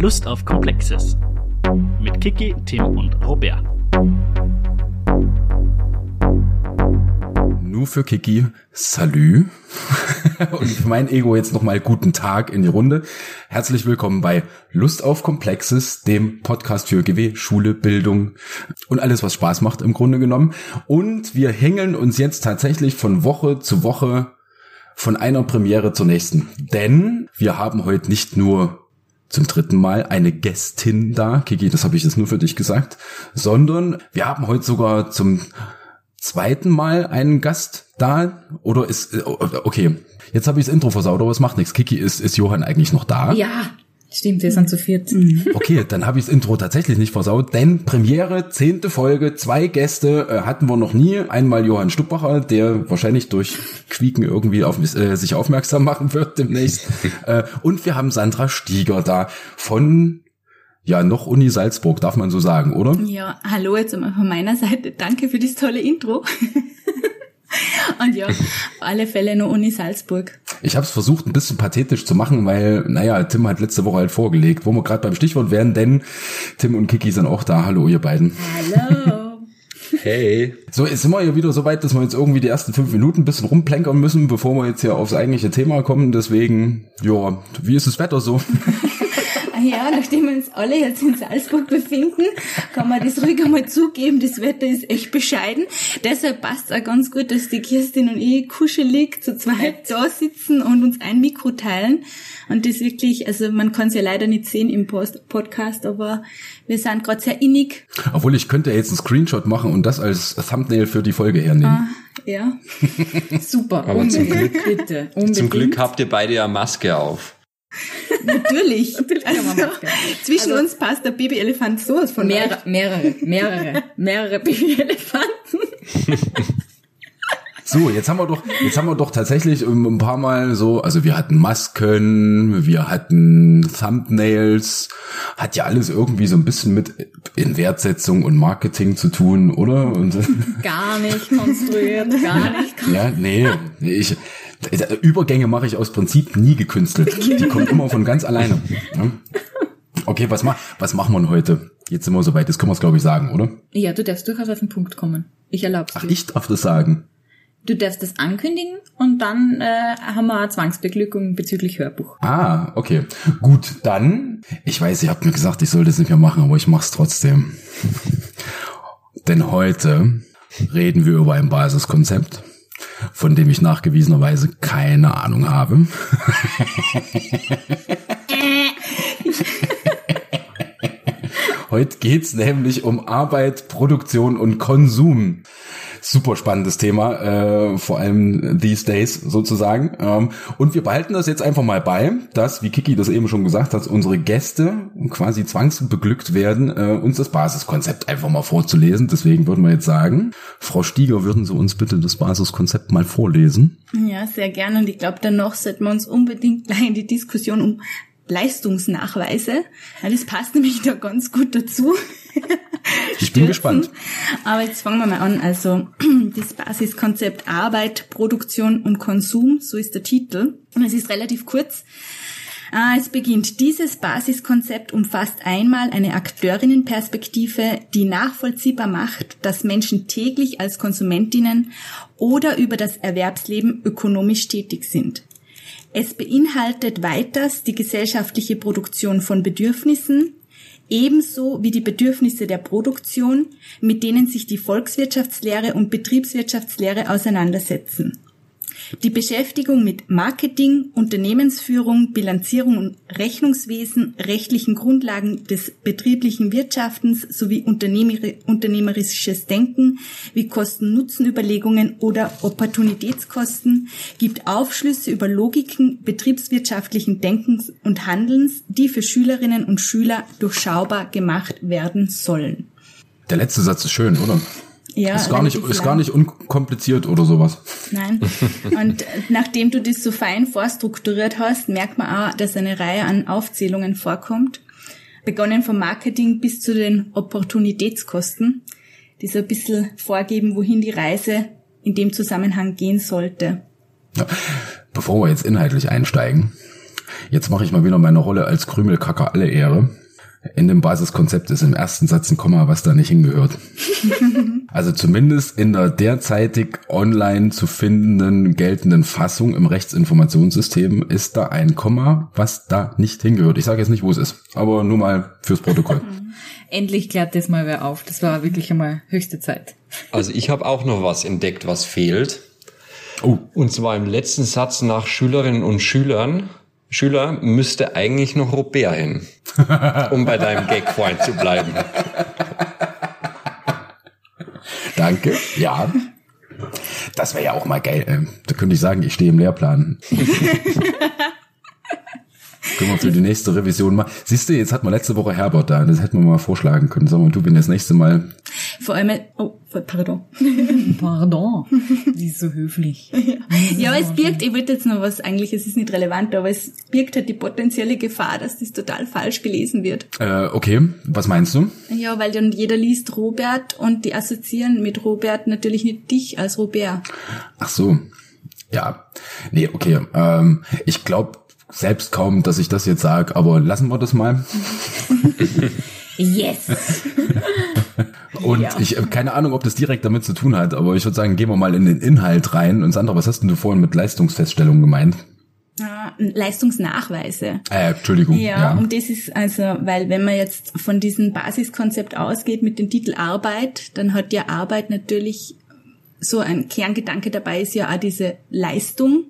Lust auf Komplexes mit Kiki, Tim und Robert. Nur für Kiki, Salü. und für mein Ego jetzt nochmal guten Tag in die Runde. Herzlich willkommen bei Lust auf Komplexes, dem Podcast für GW, Schule, Bildung und alles, was Spaß macht im Grunde genommen. Und wir hängeln uns jetzt tatsächlich von Woche zu Woche von einer Premiere zur nächsten. Denn wir haben heute nicht nur zum dritten Mal eine Gästin da. Kiki, das habe ich jetzt nur für dich gesagt. Sondern wir haben heute sogar zum zweiten Mal einen Gast da. Oder ist, okay, jetzt habe ich das Intro versaut, aber es macht nichts. Kiki, ist, ist Johann eigentlich noch da? Ja, Stimmt, wir sind zu viert. Okay, dann habe ich das Intro tatsächlich nicht versaut, denn Premiere, zehnte Folge, zwei Gäste äh, hatten wir noch nie. Einmal Johann Stuppacher, der wahrscheinlich durch Quieken irgendwie auf äh, sich aufmerksam machen wird demnächst. äh, und wir haben Sandra Stieger da von ja, noch Uni Salzburg, darf man so sagen, oder? Ja, hallo jetzt einmal von meiner Seite. Danke für das tolle Intro. Und ja, auf alle Fälle nur Uni Salzburg. Ich habe es versucht, ein bisschen pathetisch zu machen, weil, naja, Tim hat letzte Woche halt vorgelegt, wo wir gerade beim Stichwort wären, denn Tim und Kiki sind auch da. Hallo, ihr beiden. Hallo. Hey. So, jetzt sind wir ja wieder so weit, dass wir jetzt irgendwie die ersten fünf Minuten ein bisschen rumplänkern müssen, bevor wir jetzt hier aufs eigentliche Thema kommen. Deswegen, ja, wie ist das Wetter so? ja, nachdem wir uns alle jetzt in Salzburg befinden, kann man das ruhig einmal zugeben, das Wetter ist echt bescheiden. Deshalb passt es auch ganz gut, dass die Kirstin und ich kuschelig zu zweit da sitzen und uns ein Mikro teilen. Und das wirklich, also man kann es ja leider nicht sehen im Post Podcast, aber wir sind gerade sehr innig. Obwohl ich könnte jetzt einen Screenshot machen und das als Thumbnail für die Folge hernehmen. Ah, ja. Super, Aber zum Glück- bitte. Unbedingt. Zum Glück habt ihr beide ja Maske auf. Natürlich. Natürlich kann man also, zwischen Also- uns passt der Babyelefant sowas von Mehrere, mehrere, mehrere, mehrere Babyelefanten. So, jetzt haben wir doch, jetzt haben wir doch tatsächlich ähm, ein paar Mal so, also wir hatten Masken, wir hatten Thumbnails, hat ja alles irgendwie so ein bisschen mit Inwertsetzung und Marketing zu tun, oder? Und Gar nicht konstruiert, gar nicht. ja, nee, nee, ich Übergänge mache ich aus Prinzip nie gekünstelt. Die kommen immer von ganz alleine. Okay, was mach, was machen wir heute? Jetzt sind wir soweit, das können wir es glaube ich sagen, oder? Ja, du darfst durchaus auf den Punkt kommen. Ich erlaub's Ach, dir. ich darf das sagen. Du darfst das ankündigen und dann äh, haben wir eine Zwangsbeglückung bezüglich Hörbuch. Ah, okay. Gut, dann. Ich weiß, ihr habt mir gesagt, ich soll das nicht mehr machen, aber ich mach's trotzdem. Denn heute reden wir über ein Basiskonzept, von dem ich nachgewiesenerweise keine Ahnung habe. Heute geht's nämlich um Arbeit, Produktion und Konsum. Super spannendes Thema, äh, vor allem these days sozusagen. Ähm, und wir behalten das jetzt einfach mal bei, dass, wie Kiki das eben schon gesagt hat, unsere Gäste quasi zwangsbeglückt werden, äh, uns das Basiskonzept einfach mal vorzulesen. Deswegen würden wir jetzt sagen, Frau Stieger, würden Sie uns bitte das Basiskonzept mal vorlesen? Ja, sehr gerne. Und ich glaube, danach sollten wir uns unbedingt gleich in die Diskussion um Leistungsnachweise. Ja, das passt nämlich da ganz gut dazu. Ich bin gespannt. Aber jetzt fangen wir mal an. Also das Basiskonzept Arbeit, Produktion und Konsum, so ist der Titel. Und es ist relativ kurz. Ah, Es beginnt. Dieses Basiskonzept umfasst einmal eine Akteurinnenperspektive, die nachvollziehbar macht, dass Menschen täglich als Konsumentinnen oder über das Erwerbsleben ökonomisch tätig sind. Es beinhaltet weiters die gesellschaftliche Produktion von Bedürfnissen, ebenso wie die Bedürfnisse der Produktion, mit denen sich die Volkswirtschaftslehre und Betriebswirtschaftslehre auseinandersetzen. Die Beschäftigung mit Marketing, Unternehmensführung, Bilanzierung und Rechnungswesen, rechtlichen Grundlagen des betrieblichen Wirtschaftens sowie unternehmeri- unternehmerisches Denken wie Kosten-Nutzen-Überlegungen oder Opportunitätskosten gibt Aufschlüsse über Logiken betriebswirtschaftlichen Denkens und Handelns, die für Schülerinnen und Schüler durchschaubar gemacht werden sollen. Der letzte Satz ist schön, oder? Ja, ist gar nicht, ist gar nicht unkompliziert oder sowas. Nein. Und nachdem du das so fein vorstrukturiert hast, merkt man auch, dass eine Reihe an Aufzählungen vorkommt. Begonnen vom Marketing bis zu den Opportunitätskosten, die so ein bisschen vorgeben, wohin die Reise in dem Zusammenhang gehen sollte. Ja. Bevor wir jetzt inhaltlich einsteigen, Jetzt mache ich mal wieder meine Rolle als Krümelkacker alle Ehre. In dem Basiskonzept ist im ersten Satz ein Komma, was da nicht hingehört. also zumindest in der derzeitig online zu findenden geltenden Fassung im Rechtsinformationssystem ist da ein Komma, was da nicht hingehört. Ich sage jetzt nicht, wo es ist, aber nur mal fürs Protokoll. Endlich klärt das mal wer auf. Das war wirklich einmal höchste Zeit. Also ich habe auch noch was entdeckt, was fehlt. Oh, Und zwar im letzten Satz nach Schülerinnen und Schülern. Schüler müsste eigentlich noch Robert hin, um bei deinem Gag vorhin zu bleiben. Danke. Ja. Das wäre ja auch mal geil. Ähm, Da könnte ich sagen, ich stehe im Lehrplan. Können wir für die nächste Revision mal. Siehst du, jetzt hat man letzte Woche Herbert da. Das hätten wir mal vorschlagen können. Sag mal, du bin das nächste Mal. Vor allem, oh, pardon. Pardon. Sie ist so höflich. Ja, aber es birgt, ich wollte jetzt noch was, eigentlich, es ist nicht relevant, aber es birgt halt die potenzielle Gefahr, dass das total falsch gelesen wird. Äh, okay, was meinst du? Ja, weil dann jeder liest Robert und die assoziieren mit Robert natürlich nicht dich als Robert. Ach so. Ja. Nee, okay. Ähm, ich glaube selbst kaum, dass ich das jetzt sage, aber lassen wir das mal. Yes. Und Ja. ich habe keine Ahnung, ob das direkt damit zu tun hat, aber ich würde sagen, gehen wir mal in den Inhalt rein. Und Sandra, was hast denn du vorhin mit Leistungsfeststellung gemeint? Ah, Leistungsnachweise. Äh, Entschuldigung. Ja, Ja. und das ist also, weil wenn man jetzt von diesem Basiskonzept ausgeht mit dem Titel Arbeit, dann hat ja Arbeit natürlich so ein Kerngedanke dabei ist ja auch diese Leistung.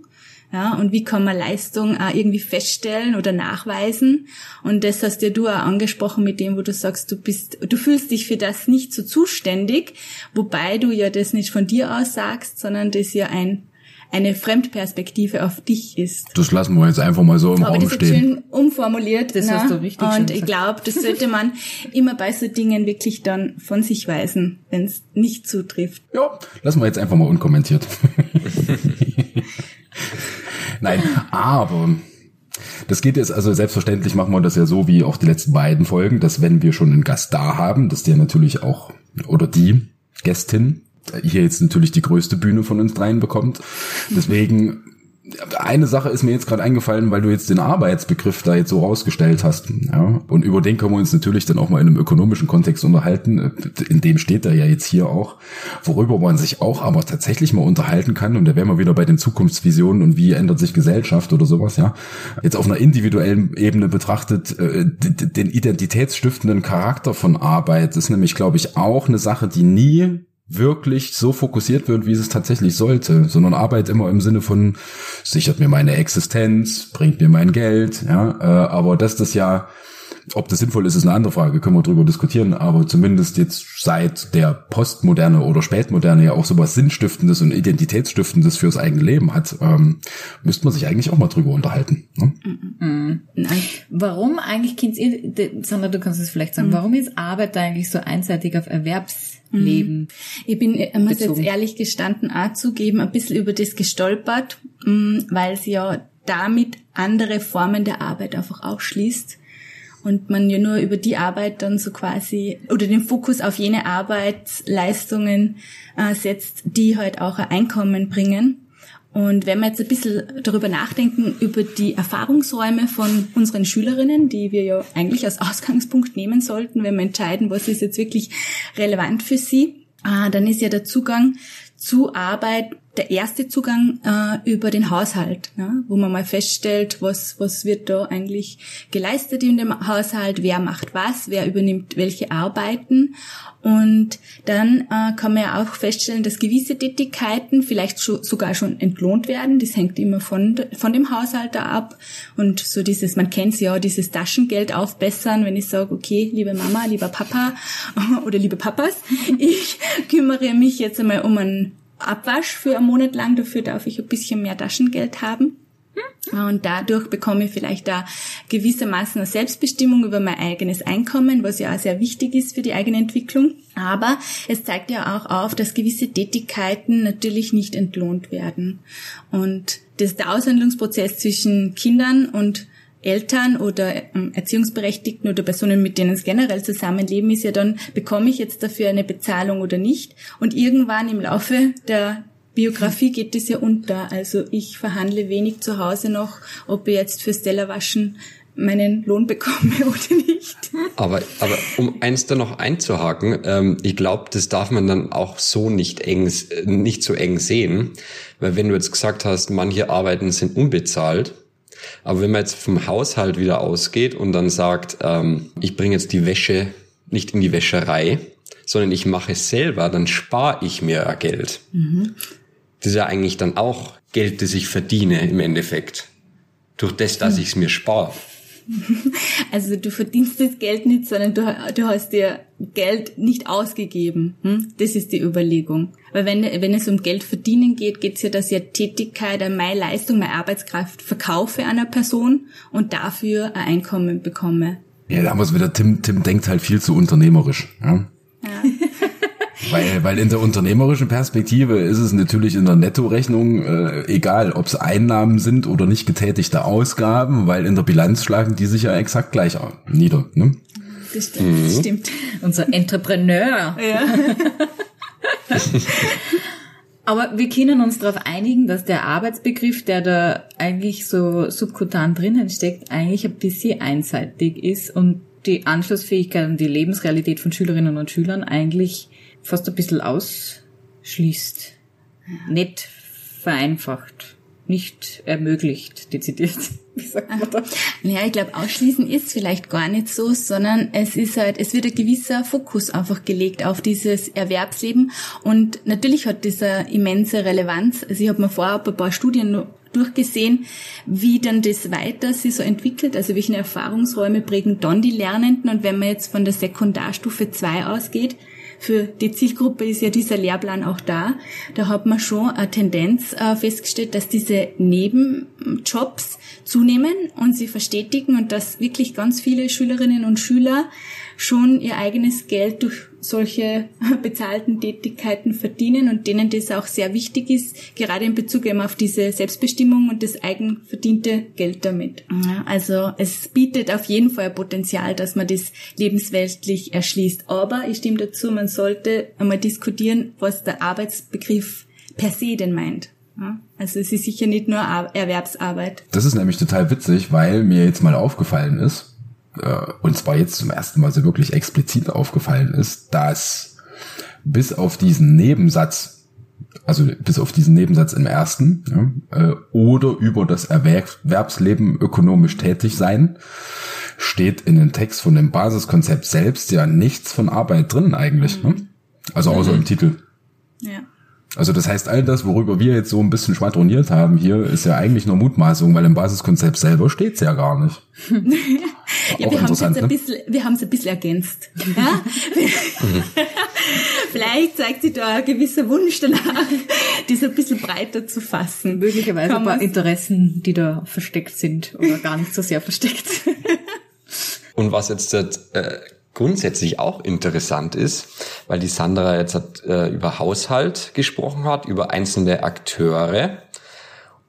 Ja, und wie kann man Leistung auch irgendwie feststellen oder nachweisen? Und das hast ja du auch angesprochen mit dem, wo du sagst, du bist, du fühlst dich für das nicht so zuständig, wobei du ja das nicht von dir aus sagst, sondern das ja ein, eine Fremdperspektive auf dich ist. Das lassen wir jetzt einfach mal so im Aber Raum das ist stehen. schön umformuliert. Das ne? hast du richtig Und ich glaube, das sollte man immer bei so Dingen wirklich dann von sich weisen, wenn es nicht zutrifft. Ja, lassen wir jetzt einfach mal unkommentiert. Nein, aber das geht jetzt, also selbstverständlich machen wir das ja so wie auch die letzten beiden Folgen, dass wenn wir schon einen Gast da haben, dass der natürlich auch, oder die Gästin, hier jetzt natürlich die größte Bühne von uns dreien bekommt. Deswegen, eine Sache ist mir jetzt gerade eingefallen, weil du jetzt den Arbeitsbegriff da jetzt so rausgestellt hast. Ja, und über den können wir uns natürlich dann auch mal in einem ökonomischen Kontext unterhalten. In dem steht er ja jetzt hier auch. Worüber man sich auch aber tatsächlich mal unterhalten kann. Und da wären wir wieder bei den Zukunftsvisionen und wie ändert sich Gesellschaft oder sowas, ja. Jetzt auf einer individuellen Ebene betrachtet, äh, den identitätsstiftenden Charakter von Arbeit ist nämlich, glaube ich, auch eine Sache, die nie wirklich so fokussiert wird, wie es tatsächlich sollte, sondern Arbeit immer im Sinne von sichert mir meine Existenz, bringt mir mein Geld, ja, äh, aber dass das ja, ob das sinnvoll ist, ist eine andere Frage, können wir drüber diskutieren, aber zumindest jetzt seit der Postmoderne oder Spätmoderne ja auch sowas Sinnstiftendes und Identitätsstiftendes fürs eigene Leben hat, ähm, müsste man sich eigentlich auch mal drüber unterhalten. Ne? Nein. Warum eigentlich, Kind, Sandra, du kannst es vielleicht sagen, warum ist Arbeit eigentlich so einseitig auf Erwerbsleben? Ich bin, ich muss Bezogen. jetzt ehrlich gestanden auch zugeben, ein bisschen über das gestolpert, mh, weil sie ja damit andere Formen der Arbeit einfach ausschließt. Und man ja nur über die Arbeit dann so quasi, oder den Fokus auf jene Arbeitsleistungen äh, setzt, die halt auch ein Einkommen bringen. Und wenn wir jetzt ein bisschen darüber nachdenken, über die Erfahrungsräume von unseren Schülerinnen, die wir ja eigentlich als Ausgangspunkt nehmen sollten, wenn wir entscheiden, was ist jetzt wirklich relevant für sie, ah, dann ist ja der Zugang zu Arbeit der erste Zugang äh, über den Haushalt, ne? wo man mal feststellt, was, was wird da eigentlich geleistet in dem Haushalt, wer macht was, wer übernimmt welche Arbeiten. Und dann äh, kann man ja auch feststellen, dass gewisse Tätigkeiten vielleicht schon, sogar schon entlohnt werden. Das hängt immer von, von dem Haushalter ab. Und so dieses, man kennt ja, dieses Taschengeld aufbessern, wenn ich sage, okay, liebe Mama, lieber Papa oder liebe Papas, ich kümmere mich jetzt einmal um einen Abwasch für einen Monat lang, dafür darf ich ein bisschen mehr Taschengeld haben. Und dadurch bekomme ich vielleicht da gewissermaßen eine Selbstbestimmung über mein eigenes Einkommen, was ja auch sehr wichtig ist für die eigene Entwicklung. Aber es zeigt ja auch auf, dass gewisse Tätigkeiten natürlich nicht entlohnt werden. Und das, der Aushandlungsprozess zwischen Kindern und Eltern oder ähm, Erziehungsberechtigten oder Personen, mit denen es generell zusammenleben, ist ja dann, bekomme ich jetzt dafür eine Bezahlung oder nicht? Und irgendwann im Laufe der Biografie geht es ja unter. Also ich verhandle wenig zu Hause noch, ob ich jetzt fürs Tellerwaschen meinen Lohn bekomme oder nicht. Aber, aber um eins da noch einzuhaken, ähm, ich glaube, das darf man dann auch so nicht eng, nicht so eng sehen, weil wenn du jetzt gesagt hast, manche Arbeiten sind unbezahlt, aber wenn man jetzt vom Haushalt wieder ausgeht und dann sagt, ähm, ich bringe jetzt die Wäsche nicht in die Wäscherei, sondern ich mache es selber, dann spare ich mir ja Geld. Mhm. Das ist ja eigentlich dann auch Geld, das ich verdiene im Endeffekt. Durch das, dass mhm. ich es mir spare. Also du verdienst das Geld nicht, sondern du, du hast dir Geld nicht ausgegeben. Hm? Das ist die Überlegung. Weil wenn, wenn es um Geld verdienen geht, geht es ja, dass ich eine Tätigkeit, meine Leistung, meine Arbeitskraft verkaufe einer Person und dafür ein Einkommen bekomme. Ja, da haben wir es wieder. Tim, Tim denkt halt viel zu unternehmerisch. Ja? ja. Weil, weil in der unternehmerischen Perspektive ist es natürlich in der Nettorechnung äh, egal, ob es Einnahmen sind oder nicht getätigte Ausgaben, weil in der Bilanz schlagen die sich ja exakt gleich nieder. Ne? Das stimmt, mhm. das stimmt. Unser Entrepreneur. Ja. Aber wir können uns darauf einigen, dass der Arbeitsbegriff, der da eigentlich so subkutan drinnen steckt, eigentlich ein bisschen einseitig ist und die Anschlussfähigkeit und die Lebensrealität von Schülerinnen und Schülern eigentlich fast ein bisschen ausschließt. Nicht vereinfacht. Nicht ermöglicht, dezidiert. Wie sagt man das? Ja, ich glaube, ausschließen ist vielleicht gar nicht so, sondern es ist halt, es wird ein gewisser Fokus einfach gelegt auf dieses Erwerbsleben und natürlich hat das eine immense Relevanz. Also ich habe mir vorab ein paar Studien durchgesehen, wie dann das weiter sich so entwickelt, also welche Erfahrungsräume prägen dann die Lernenden und wenn man jetzt von der Sekundarstufe 2 ausgeht, für die Zielgruppe ist ja dieser Lehrplan auch da. Da hat man schon eine Tendenz äh, festgestellt, dass diese Nebenjobs zunehmen und sie verstetigen und dass wirklich ganz viele Schülerinnen und Schüler schon ihr eigenes Geld durch solche bezahlten Tätigkeiten verdienen und denen das auch sehr wichtig ist, gerade in Bezug eben auf diese Selbstbestimmung und das eigenverdiente Geld damit. Also es bietet auf jeden Fall Potenzial, dass man das lebensweltlich erschließt. Aber ich stimme dazu, man sollte einmal diskutieren, was der Arbeitsbegriff per se denn meint. Also es ist sicher nicht nur Erwerbsarbeit. Das ist nämlich total witzig, weil mir jetzt mal aufgefallen ist, äh, und zwar jetzt zum ersten Mal so wirklich explizit aufgefallen ist, dass bis auf diesen Nebensatz, also bis auf diesen Nebensatz im ersten, ja, äh, oder über das Erwerbsleben ökonomisch tätig sein, steht in dem Text von dem Basiskonzept selbst ja nichts von Arbeit drin eigentlich. Ne? Also außer mhm. im Titel. Ja. Also das heißt, all das, worüber wir jetzt so ein bisschen schwadroniert haben hier, ist ja eigentlich nur Mutmaßung, weil im Basiskonzept selber steht's ja gar nicht. ja, wir haben es jetzt ein ne? bisschen, wir haben es ein bisschen ergänzt. Ja? Vielleicht zeigt sich da ein gewisser Wunsch danach, das ein bisschen breiter zu fassen. Möglicherweise Kann ein paar Interessen, die da versteckt sind oder gar nicht so sehr versteckt. Und was jetzt äh, grundsätzlich auch interessant ist, weil die Sandra jetzt hat, äh, über Haushalt gesprochen hat, über einzelne Akteure.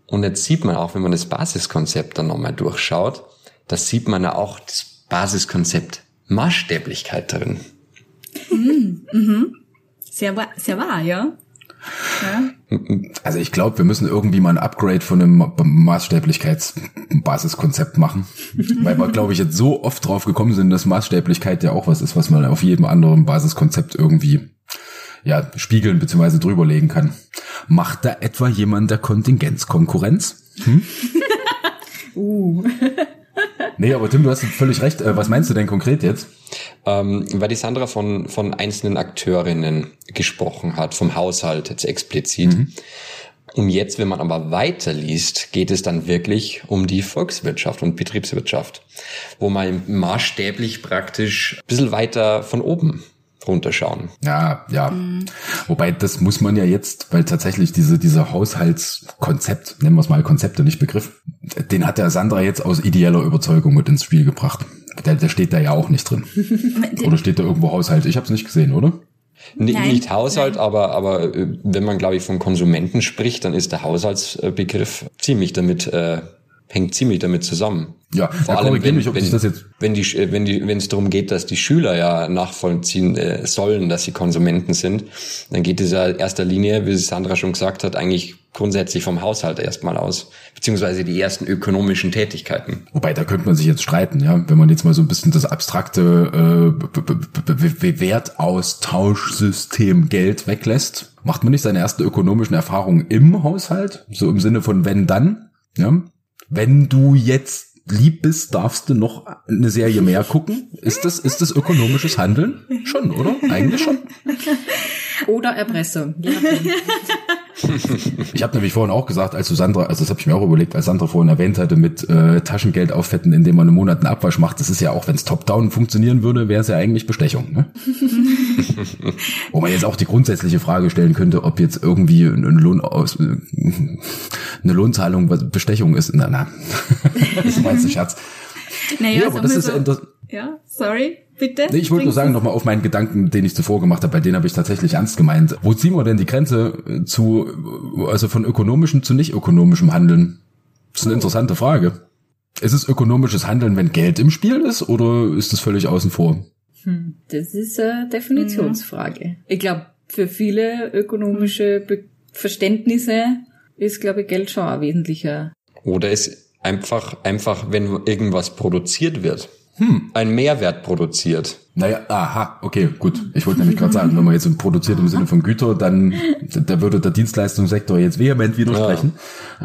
Und jetzt sieht man auch, wenn man das Basiskonzept dann nochmal durchschaut, da sieht man ja auch das Basiskonzept Maßstäblichkeit drin. Mhm. Mhm. Sehr, wahr, sehr wahr, ja. Also ich glaube, wir müssen irgendwie mal ein Upgrade von einem Maßstäblichkeitsbasiskonzept machen. Weil wir, glaube ich, jetzt so oft drauf gekommen sind, dass Maßstäblichkeit ja auch was ist, was man auf jedem anderen Basiskonzept irgendwie ja, spiegeln bzw. drüberlegen kann. Macht da etwa jemand der Kontingenzkonkurrenz? Hm? uh. Nee, aber Tim, du hast völlig recht. Äh, was meinst du denn konkret jetzt? Ähm, weil die Sandra von, von einzelnen Akteurinnen gesprochen hat, vom Haushalt jetzt explizit. Mhm. Und jetzt, wenn man aber weiterliest, geht es dann wirklich um die Volkswirtschaft und Betriebswirtschaft, wo man maßstäblich praktisch ein bisschen weiter von oben runterschauen. Ja, ja. Mhm. Wobei das muss man ja jetzt, weil tatsächlich diese, diese Haushaltskonzept, nennen wir es mal Konzepte, nicht Begriff, den hat der Sandra jetzt aus ideeller Überzeugung mit ins Spiel gebracht. Der, der steht da ja auch nicht drin. oder steht da irgendwo Haushalt? Ich habe es nicht gesehen, oder? N nein, nicht Haushalt, nein. aber, aber äh, wenn man, glaube ich, von Konsumenten spricht, dann ist der Haushaltsbegriff ziemlich damit äh, hängt ziemlich damit zusammen. Ja, Vor allem, wenn, mich, wenn, wenn die, wenn die, wenn es darum geht, dass die Schüler ja nachvollziehen äh, sollen, dass sie Konsumenten sind, dann geht es ja in erster Linie, wie Sandra schon gesagt hat, eigentlich grundsätzlich vom Haushalt erstmal aus, beziehungsweise die ersten ökonomischen Tätigkeiten. Wobei, da könnte man sich jetzt streiten, ja, wenn man jetzt mal so ein bisschen das abstrakte äh, Wertaustauschsystem Geld weglässt, macht man nicht seine ersten ökonomischen Erfahrungen im Haushalt, so im Sinne von wenn dann, ja. Wenn du jetzt lieb bist, darfst du noch eine Serie mehr gucken. Ist das, ist das ökonomisches Handeln? Schon, oder? Eigentlich schon. Oder Erpressung. Ich habe nämlich vorhin auch gesagt, als du Sandra, also das habe ich mir auch überlegt, als Sandra vorhin erwähnt hatte, mit äh, Taschengeld auffetten, indem man einen Monat einen Abwasch macht, das ist ja auch, wenn es top-down funktionieren würde, wäre es ja eigentlich Bestechung. Ne? Wo man jetzt auch die grundsätzliche Frage stellen könnte, ob jetzt irgendwie ein Lohn aus, äh, eine Lohnzahlung Bestechung ist. Na, na. das war jetzt ein Scherz. Naja, Ja, aber das ist inter- ja, sorry, bitte. Nee, ich wollte nur sagen, nochmal auf meinen Gedanken, den ich zuvor gemacht habe, bei denen habe ich tatsächlich ernst gemeint. Wo ziehen wir denn die Grenze äh, zu, also von ökonomischem zu nicht ökonomischem Handeln? Das ist eine interessante Frage. Ist es ökonomisches Handeln, wenn Geld im Spiel ist, oder ist das völlig außen vor? Hm, Das ist eine Definitionsfrage. Ich glaube, für viele ökonomische Be Verständnisse ist, glaube ich, Geld schon ein wesentlicher. Oder ist einfach, einfach, wenn irgendwas produziert wird, ein Mehrwert produziert. Naja, aha, okay, gut. Ich wollte nämlich gerade sagen, wenn man jetzt produziert im Sinne von Güter, dann da würde der Dienstleistungssektor jetzt vehement widersprechen.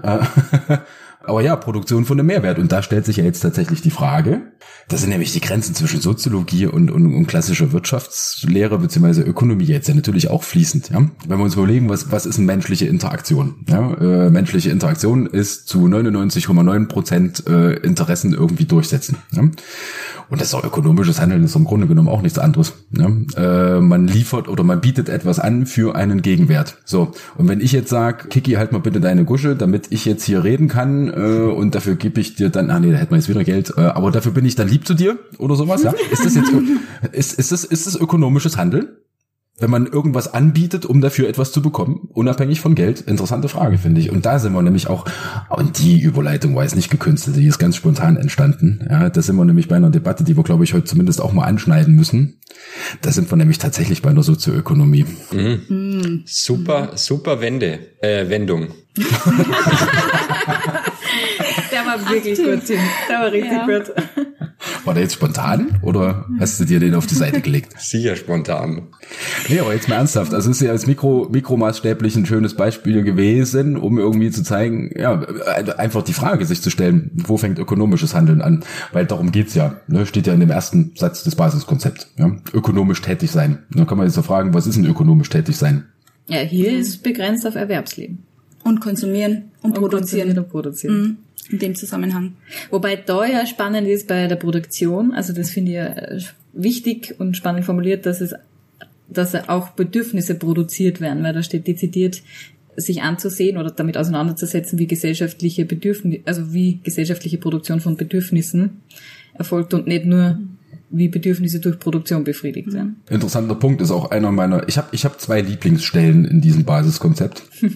Äh, Aber ja, Produktion von einem Mehrwert. Und da stellt sich ja jetzt tatsächlich die Frage, das sind nämlich die Grenzen zwischen Soziologie und, und, und klassischer Wirtschaftslehre beziehungsweise Ökonomie jetzt ja natürlich auch fließend. Ja? Wenn wir uns überlegen, was, was ist eine menschliche Interaktion? Ja? Äh, menschliche Interaktion ist zu 99,9 Prozent äh, Interessen irgendwie durchsetzen. Ja? Und das ist auch ökonomisches Handeln, ist im Grunde genommen auch nichts anderes. Ne? Äh, man liefert oder man bietet etwas an für einen Gegenwert. So, und wenn ich jetzt sage, Kiki, halt mal bitte deine Gusche, damit ich jetzt hier reden kann äh, und dafür gebe ich dir dann, ah nee, da hätten wir jetzt wieder Geld, äh, aber dafür bin ich dann lieb zu dir oder sowas, ja? Ist das jetzt, ist, ist das, ist das ökonomisches Handeln? Wenn man irgendwas anbietet, um dafür etwas zu bekommen, unabhängig von Geld? Interessante Frage, finde ich. Und da sind wir nämlich auch, und die Überleitung war jetzt nicht gekünstelt, die ist ganz spontan entstanden. Ja, da sind wir nämlich bei einer Debatte, die wir, glaube ich, heute zumindest auch mal anschneiden müssen. Da sind wir nämlich tatsächlich bei einer Sozioökonomie. Super, super Wende, äh, Wendung. War wirklich gut, Tim. Der war richtig Ja. gut. War der jetzt spontan oder hast du dir den auf die Seite gelegt? Sicher spontan. Nee, aber jetzt mal ernsthaft. Also es ist ja als Mikro, mikromaßstäblich ein schönes Beispiel gewesen, um irgendwie zu zeigen, ja, einfach die Frage sich zu stellen, wo fängt ökonomisches Handeln an? Weil darum geht's ja. Ne? Steht ja in dem ersten Satz des Basiskonzepts. Ja? Ökonomisch tätig sein. Dann kann man jetzt so fragen, was ist denn ökonomisch tätig sein? Ja, hier ist begrenzt auf Erwerbsleben. Und konsumieren und, produzieren. Und produzieren. Mhm. In dem Zusammenhang. Wobei da ja spannend ist bei der Produktion, also das finde ich ja äh, wichtig und spannend formuliert, dass es, dass auch Bedürfnisse produziert werden, weil da steht dezidiert, sich anzusehen oder damit auseinanderzusetzen, wie gesellschaftliche Bedürfnisse, also wie gesellschaftliche Produktion von Bedürfnissen erfolgt und nicht nur wie Bedürfnisse durch Produktion befriedigt werden. Interessanter Punkt ist auch einer meiner. Ich habe ich hab zwei Lieblingsstellen in diesem Basiskonzept.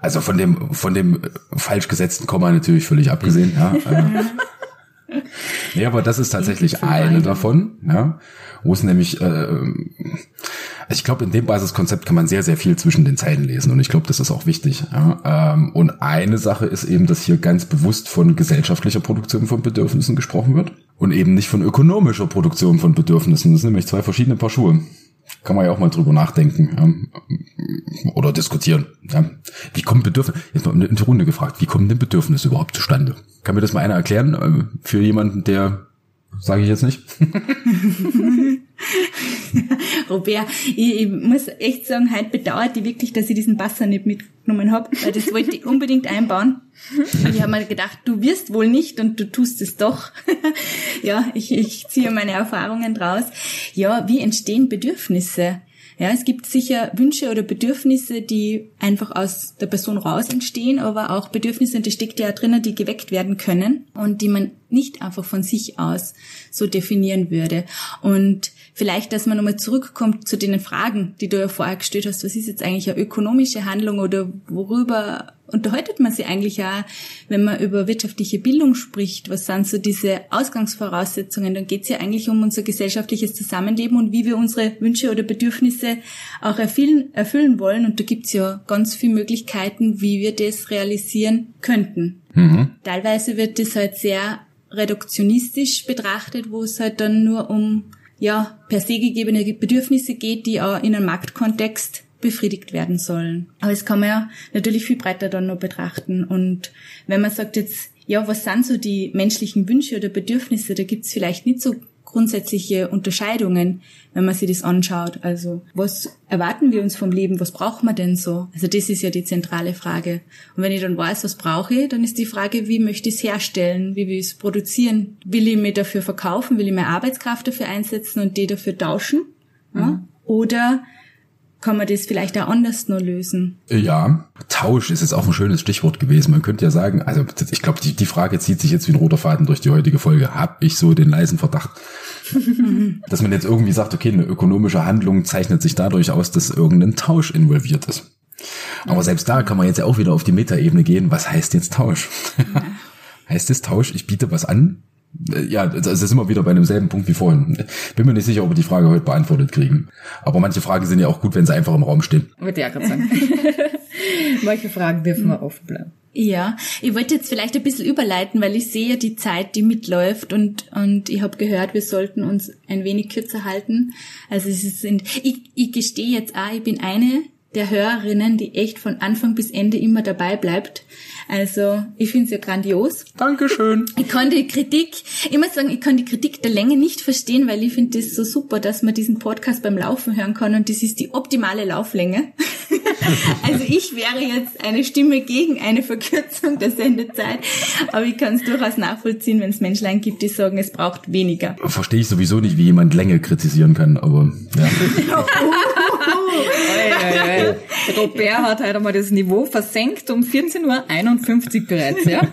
also von dem von dem falsch gesetzten Komma natürlich völlig abgesehen. Ja, äh. nee, aber das ist tatsächlich eine davon, ja, wo es nämlich, äh, also ich glaube, in dem Basiskonzept kann man sehr, sehr viel zwischen den Zeilen lesen und ich glaube, das ist auch wichtig. Ja. Ähm, und eine Sache ist eben, dass hier ganz bewusst von gesellschaftlicher Produktion von Bedürfnissen gesprochen wird und eben nicht von ökonomischer Produktion von Bedürfnissen. Das sind nämlich zwei verschiedene Paar Schuhe. Kann man ja auch mal drüber nachdenken ja. oder diskutieren. Ja. Wie kommen Bedürfnisse, jetzt mal in die Runde gefragt, wie kommen denn Bedürfnisse überhaupt zustande? Kann mir das mal einer erklären äh, für jemanden, der, sage ich jetzt nicht? Robert, ich, ich muss echt sagen, heute bedauert ich wirklich, dass ich diesen Basser nicht mitgenommen habe, weil das wollte ich unbedingt einbauen. Und ich habe mir gedacht, du wirst wohl nicht und du tust es doch. ja, ich, ich ziehe meine Erfahrungen draus. Ja, wie entstehen Bedürfnisse? Ja, es gibt sicher Wünsche oder Bedürfnisse, die einfach aus der Person raus entstehen, aber auch Bedürfnisse, und das steckt ja drinnen, die geweckt werden können und die man nicht einfach von sich aus so definieren würde. Und vielleicht, dass man nochmal zurückkommt zu den Fragen, die du ja vorher gestellt hast. Was ist jetzt eigentlich eine ökonomische Handlung oder worüber unterhaltet man sich eigentlich auch, wenn man über wirtschaftliche Bildung spricht? Was sind so diese Ausgangsvoraussetzungen? Dann geht es ja eigentlich um unser gesellschaftliches Zusammenleben und wie wir unsere Wünsche oder Bedürfnisse auch erfüllen, erfüllen wollen. Und da gibt es ja ganz viele Möglichkeiten, wie wir das realisieren könnten. Mhm. Teilweise wird das halt sehr reduktionistisch betrachtet, wo es halt dann nur um ja per se gegebene Bedürfnisse geht, die auch in einem Marktkontext befriedigt werden sollen. Aber es kann man ja natürlich viel breiter dann noch betrachten. Und wenn man sagt jetzt, ja, was sind so die menschlichen Wünsche oder Bedürfnisse, da gibt's vielleicht nicht so grundsätzliche Unterscheidungen, wenn man sich das anschaut. Also was erwarten wir uns vom Leben? Was brauchen wir denn so? Also das ist ja die zentrale Frage. Und wenn ich dann weiß, was brauche ich, dann ist die Frage, wie möchte ich es herstellen? Wie will ich es produzieren? Will ich mir dafür verkaufen? Will ich mehr Arbeitskraft dafür einsetzen und die dafür tauschen? Ja? Mhm. Oder kann man das vielleicht auch anders nur lösen? Ja, Tausch ist jetzt auch ein schönes Stichwort gewesen. Man könnte ja sagen, also ich glaube, die, die Frage zieht sich jetzt wie ein roter Faden durch die heutige Folge. Hab ich so den leisen Verdacht, dass man jetzt irgendwie sagt, okay, eine ökonomische Handlung zeichnet sich dadurch aus, dass irgendein Tausch involviert ist. Aber selbst da kann man jetzt ja auch wieder auf die Metaebene gehen. Was heißt jetzt Tausch? heißt es Tausch, ich biete was an ja, das ist immer wieder bei demselben Punkt wie vorhin. Bin mir nicht sicher, ob wir die Frage heute beantwortet kriegen. Aber manche Fragen sind ja auch gut, wenn sie einfach im Raum stehen. Würde ja gerade sagen. manche Fragen dürfen wir offen bleiben. Ja, ich wollte jetzt vielleicht ein bisschen überleiten, weil ich sehe die Zeit, die mitläuft und, und ich habe gehört, wir sollten uns ein wenig kürzer halten. Also es sind, ich, ich gestehe jetzt auch, ich bin eine der Hörerinnen, die echt von Anfang bis Ende immer dabei bleibt. Also ich finde es ja grandios. Dankeschön. Ich kann die Kritik, ich muss sagen, ich kann die Kritik der Länge nicht verstehen, weil ich finde das so super, dass man diesen Podcast beim Laufen hören kann und das ist die optimale Lauflänge. also ich wäre jetzt eine Stimme gegen eine Verkürzung der Sendezeit, aber ich kann es durchaus nachvollziehen, wenn es Menschlein gibt, die sagen, es braucht weniger. Verstehe ich sowieso nicht, wie jemand Länge kritisieren kann, aber ja. Robert hat heute einmal das Niveau versenkt um 14.51 Uhr bereits, ja.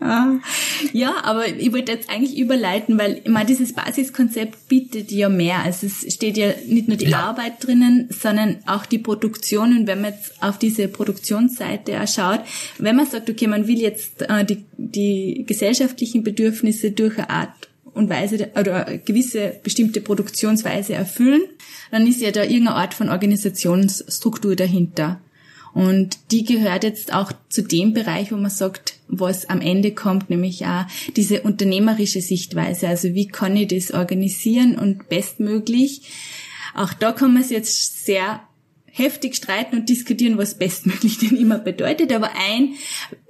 ja, aber ich wollte jetzt eigentlich überleiten, weil immer dieses Basiskonzept bietet ja mehr. Also es steht ja nicht nur die ja. Arbeit drinnen, sondern auch die Produktion. Und wenn man jetzt auf diese Produktionsseite schaut, wenn man sagt, okay, man will jetzt äh, die, die gesellschaftlichen Bedürfnisse durch eine Art und Weise oder eine gewisse bestimmte Produktionsweise erfüllen, dann ist ja da irgendeine Art von Organisationsstruktur dahinter. Und die gehört jetzt auch zu dem Bereich, wo man sagt, was am Ende kommt, nämlich auch diese unternehmerische Sichtweise. Also wie kann ich das organisieren und bestmöglich. Auch da kann man es jetzt sehr heftig streiten und diskutieren, was bestmöglich denn immer bedeutet. Aber ein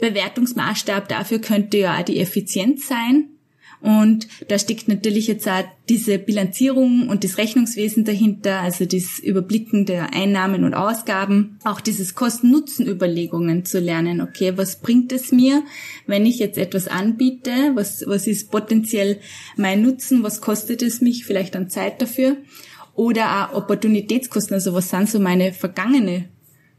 Bewertungsmaßstab dafür könnte ja auch die Effizienz sein. Und da steckt natürlich jetzt auch diese Bilanzierung und das Rechnungswesen dahinter, also das Überblicken der Einnahmen und Ausgaben, auch dieses Kosten-Nutzen-Überlegungen zu lernen. Okay, was bringt es mir, wenn ich jetzt etwas anbiete? Was, was ist potenziell mein Nutzen? Was kostet es mich vielleicht an Zeit dafür? Oder auch Opportunitätskosten, also was sind so meine vergangene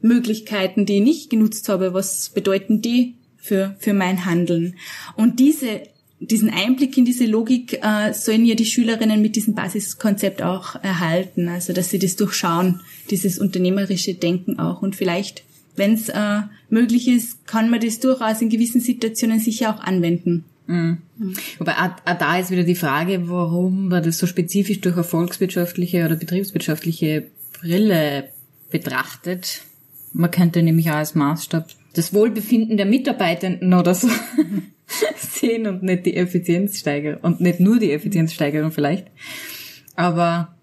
Möglichkeiten, die ich nicht genutzt habe? Was bedeuten die für, für mein Handeln? Und diese diesen Einblick in diese Logik äh, sollen ja die Schülerinnen mit diesem Basiskonzept auch erhalten, also dass sie das durchschauen, dieses unternehmerische Denken auch und vielleicht, wenn es äh, möglich ist, kann man das durchaus in gewissen Situationen sicher auch anwenden. Mhm. Mhm. Wobei auch, auch da ist wieder die Frage, warum man das so spezifisch durch eine volkswirtschaftliche oder betriebswirtschaftliche Brille betrachtet. Man könnte nämlich auch als Maßstab das Wohlbefinden der Mitarbeitenden oder so sehen und nicht die Effizienzsteigerung und nicht nur die Effizienzsteigerung vielleicht. Aber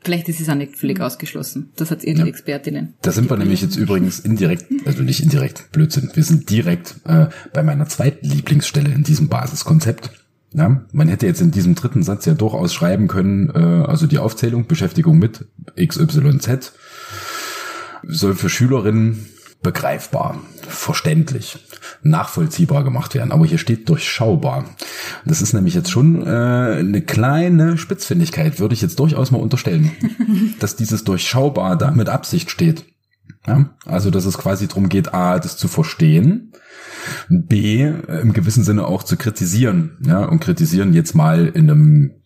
vielleicht ist es auch nicht völlig ausgeschlossen. Das hat ihre ja. Expertinnen. Da sind wir nämlich jetzt übrigens indirekt, also nicht indirekt, Blödsinn. Wir sind direkt äh, bei meiner zweiten Lieblingsstelle in diesem Basiskonzept. Ja, man hätte jetzt in diesem dritten Satz ja durchaus schreiben können, äh, also die Aufzählung, Beschäftigung mit XYZ soll für Schülerinnen begreifbar, verständlich, nachvollziehbar gemacht werden. Aber hier steht durchschaubar. Das ist nämlich jetzt schon äh, eine kleine Spitzfindigkeit, würde ich jetzt durchaus mal unterstellen, dass dieses durchschaubar da mit Absicht steht. Ja? Also, dass es quasi darum geht, A, das zu verstehen, B, im gewissen Sinne auch zu kritisieren. Ja? Und kritisieren jetzt mal in einem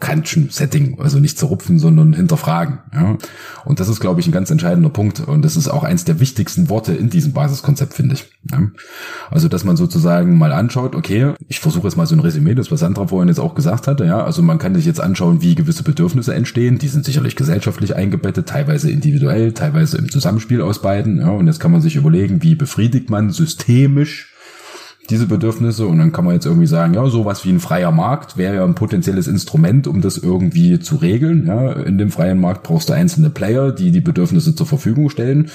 Kantschen Setting, also nicht zerrupfen, sondern hinterfragen. Ja? Und das ist, glaube ich, ein ganz entscheidender Punkt. Und das ist auch eins der wichtigsten Worte in diesem Basiskonzept, finde ich. Ja? Also, dass man sozusagen mal anschaut, okay, ich versuche jetzt mal so ein Resümee, das was Sandra vorhin jetzt auch gesagt hatte. Ja, also man kann sich jetzt anschauen, wie gewisse Bedürfnisse entstehen. Die sind sicherlich gesellschaftlich eingebettet, teilweise individuell, teilweise im Zusammenspiel aus beiden. Ja? Und jetzt kann man sich überlegen, wie befriedigt man systemisch diese Bedürfnisse und dann kann man jetzt irgendwie sagen, ja, sowas wie ein freier Markt wäre ja ein potenzielles Instrument, um das irgendwie zu regeln. Ja, in dem freien Markt brauchst du einzelne Player, die die Bedürfnisse zur Verfügung stellen,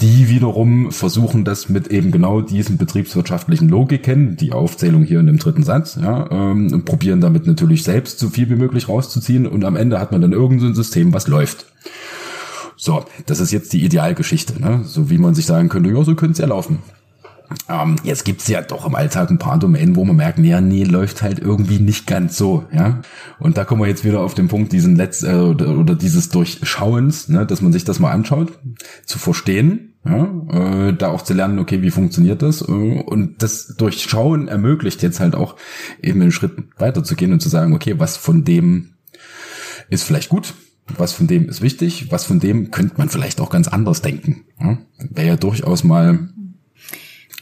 die wiederum versuchen, das mit eben genau diesen betriebswirtschaftlichen Logiken, die Aufzählung hier in dem dritten Satz, ja, ähm, probieren damit natürlich selbst so viel wie möglich rauszuziehen und am Ende hat man dann irgendein so System, was läuft. So, das ist jetzt die Idealgeschichte, ne? so wie man sich sagen könnte, ja, so könnte es ja laufen. Ähm, jetzt gibt's ja doch im Alltag ein paar Domänen, wo man merkt, ja, nee, läuft halt irgendwie nicht ganz so, ja. Und da kommen wir jetzt wieder auf den Punkt, diesen Letz äh, oder, oder dieses Durchschauens, ne, dass man sich das mal anschaut, zu verstehen, ja, äh, da auch zu lernen, okay, wie funktioniert das? Äh, und das Durchschauen ermöglicht jetzt halt auch eben einen Schritt weiterzugehen und zu sagen, okay, was von dem ist vielleicht gut, was von dem ist wichtig, was von dem könnte man vielleicht auch ganz anders denken. Ja? Wäre ja durchaus mal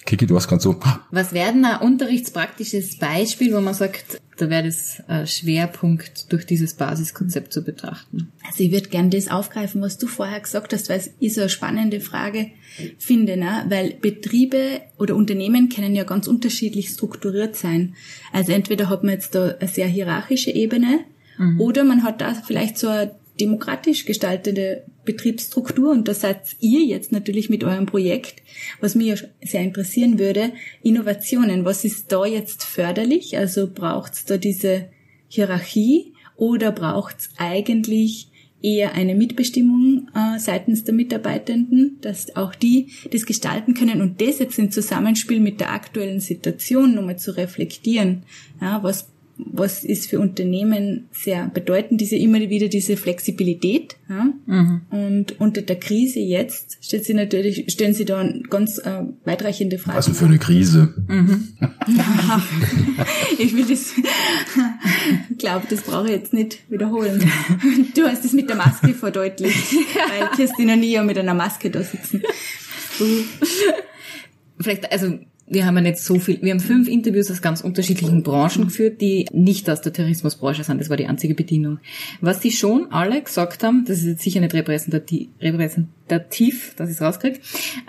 Kiki, du hast gerade so. Was wäre denn ein unterrichtspraktisches Beispiel, wo man sagt, da wäre das äh, Schwerpunkt durch dieses Basiskonzept zu betrachten? Also ich würde gerne das aufgreifen, was du vorher gesagt hast, weil ich so eine spannende Frage finde, ne? weil Betriebe oder Unternehmen können ja ganz unterschiedlich strukturiert sein. Also entweder hat man jetzt da eine sehr hierarchische Ebene mhm. oder man hat da vielleicht so eine demokratisch gestaltete Betriebsstruktur und da seid ihr jetzt natürlich mit eurem Projekt, was mich sehr interessieren würde, Innovationen. Was ist da jetzt förderlich? Also braucht's da diese Hierarchie oder braucht's eigentlich eher eine Mitbestimmung äh, seitens der Mitarbeitenden, dass auch die das gestalten können und das jetzt im Zusammenspiel mit der aktuellen Situation nochmal zu reflektieren. Ja, was was ist für Unternehmen sehr bedeutend, diese immer wieder diese Flexibilität. Ja? Mhm. Und unter der Krise jetzt stellt sie natürlich, stellen sie da ganz äh, weitreichende Fragen. Was denn für eine Krise? Mhm. ich will das, glaube, das brauche ich jetzt nicht wiederholen. Du hast es mit der Maske verdeutlicht, weil Kirstin und ich ja mit einer Maske da sitzen. Vielleicht, also wir haben ja nicht so viel, wir haben fünf Interviews aus ganz unterschiedlichen Branchen geführt, die nicht aus der Tourismusbranche sind. Das war die einzige Bedienung. Was die schon alle gesagt haben, das ist jetzt sicher nicht repräsentativ, repräsentativ dass ich es rauskriege,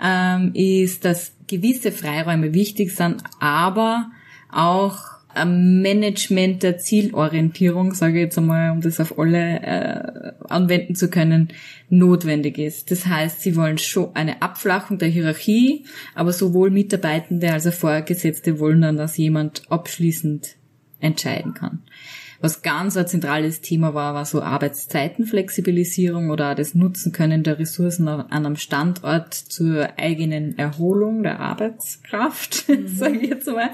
ähm, ist, dass gewisse Freiräume wichtig sind, aber auch Management der Zielorientierung, sage ich jetzt einmal, um das auf alle äh, anwenden zu können, notwendig ist. Das heißt, sie wollen schon eine Abflachung der Hierarchie, aber sowohl Mitarbeitende als auch Vorgesetzte wollen dann, dass jemand abschließend entscheiden kann. Was ganz ein zentrales Thema war, war so Arbeitszeitenflexibilisierung oder das Nutzen können der Ressourcen an einem Standort zur eigenen Erholung der Arbeitskraft, mhm. sage ich jetzt mal.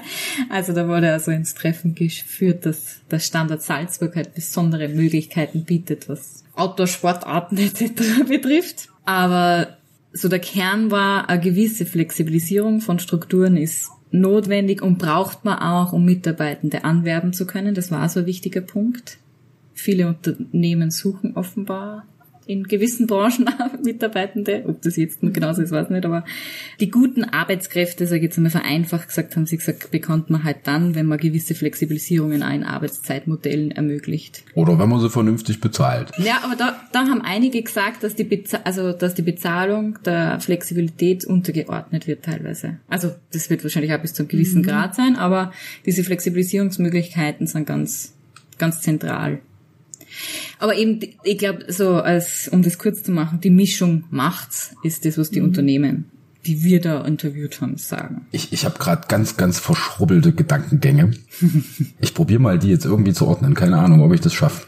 Also da wurde also ins Treffen geführt, dass der Standort Salzburg halt besondere Möglichkeiten bietet, was Outdoor-Sportarten etc. betrifft. Aber so der Kern war, eine gewisse Flexibilisierung von Strukturen ist notwendig und braucht man auch, um Mitarbeitende anwerben zu können. Das war so ein wichtiger Punkt. Viele Unternehmen suchen offenbar in gewissen Branchen Mitarbeitende. Ob das jetzt genauso ist, weiß ich nicht. Aber die guten Arbeitskräfte, sage ich jetzt einmal vereinfacht gesagt, haben sie gesagt, bekommt man halt dann, wenn man gewisse Flexibilisierungen in Arbeitszeitmodellen ermöglicht. Oder wenn man sie vernünftig bezahlt. Ja, aber da, da haben einige gesagt, dass die, Beza also, dass die Bezahlung der Flexibilität untergeordnet wird teilweise. Also das wird wahrscheinlich auch bis zu einem gewissen mhm. Grad sein, aber diese Flexibilisierungsmöglichkeiten sind ganz, ganz zentral. Aber eben, ich glaube, so als, um das kurz zu machen, die Mischung macht's, ist das, was die mhm. Unternehmen, die wir da interviewt haben, sagen. Ich, ich habe gerade ganz, ganz verschrubbelte Gedankengänge. ich probiere mal, die jetzt irgendwie zu ordnen. Keine Ahnung, ob ich das schaffe.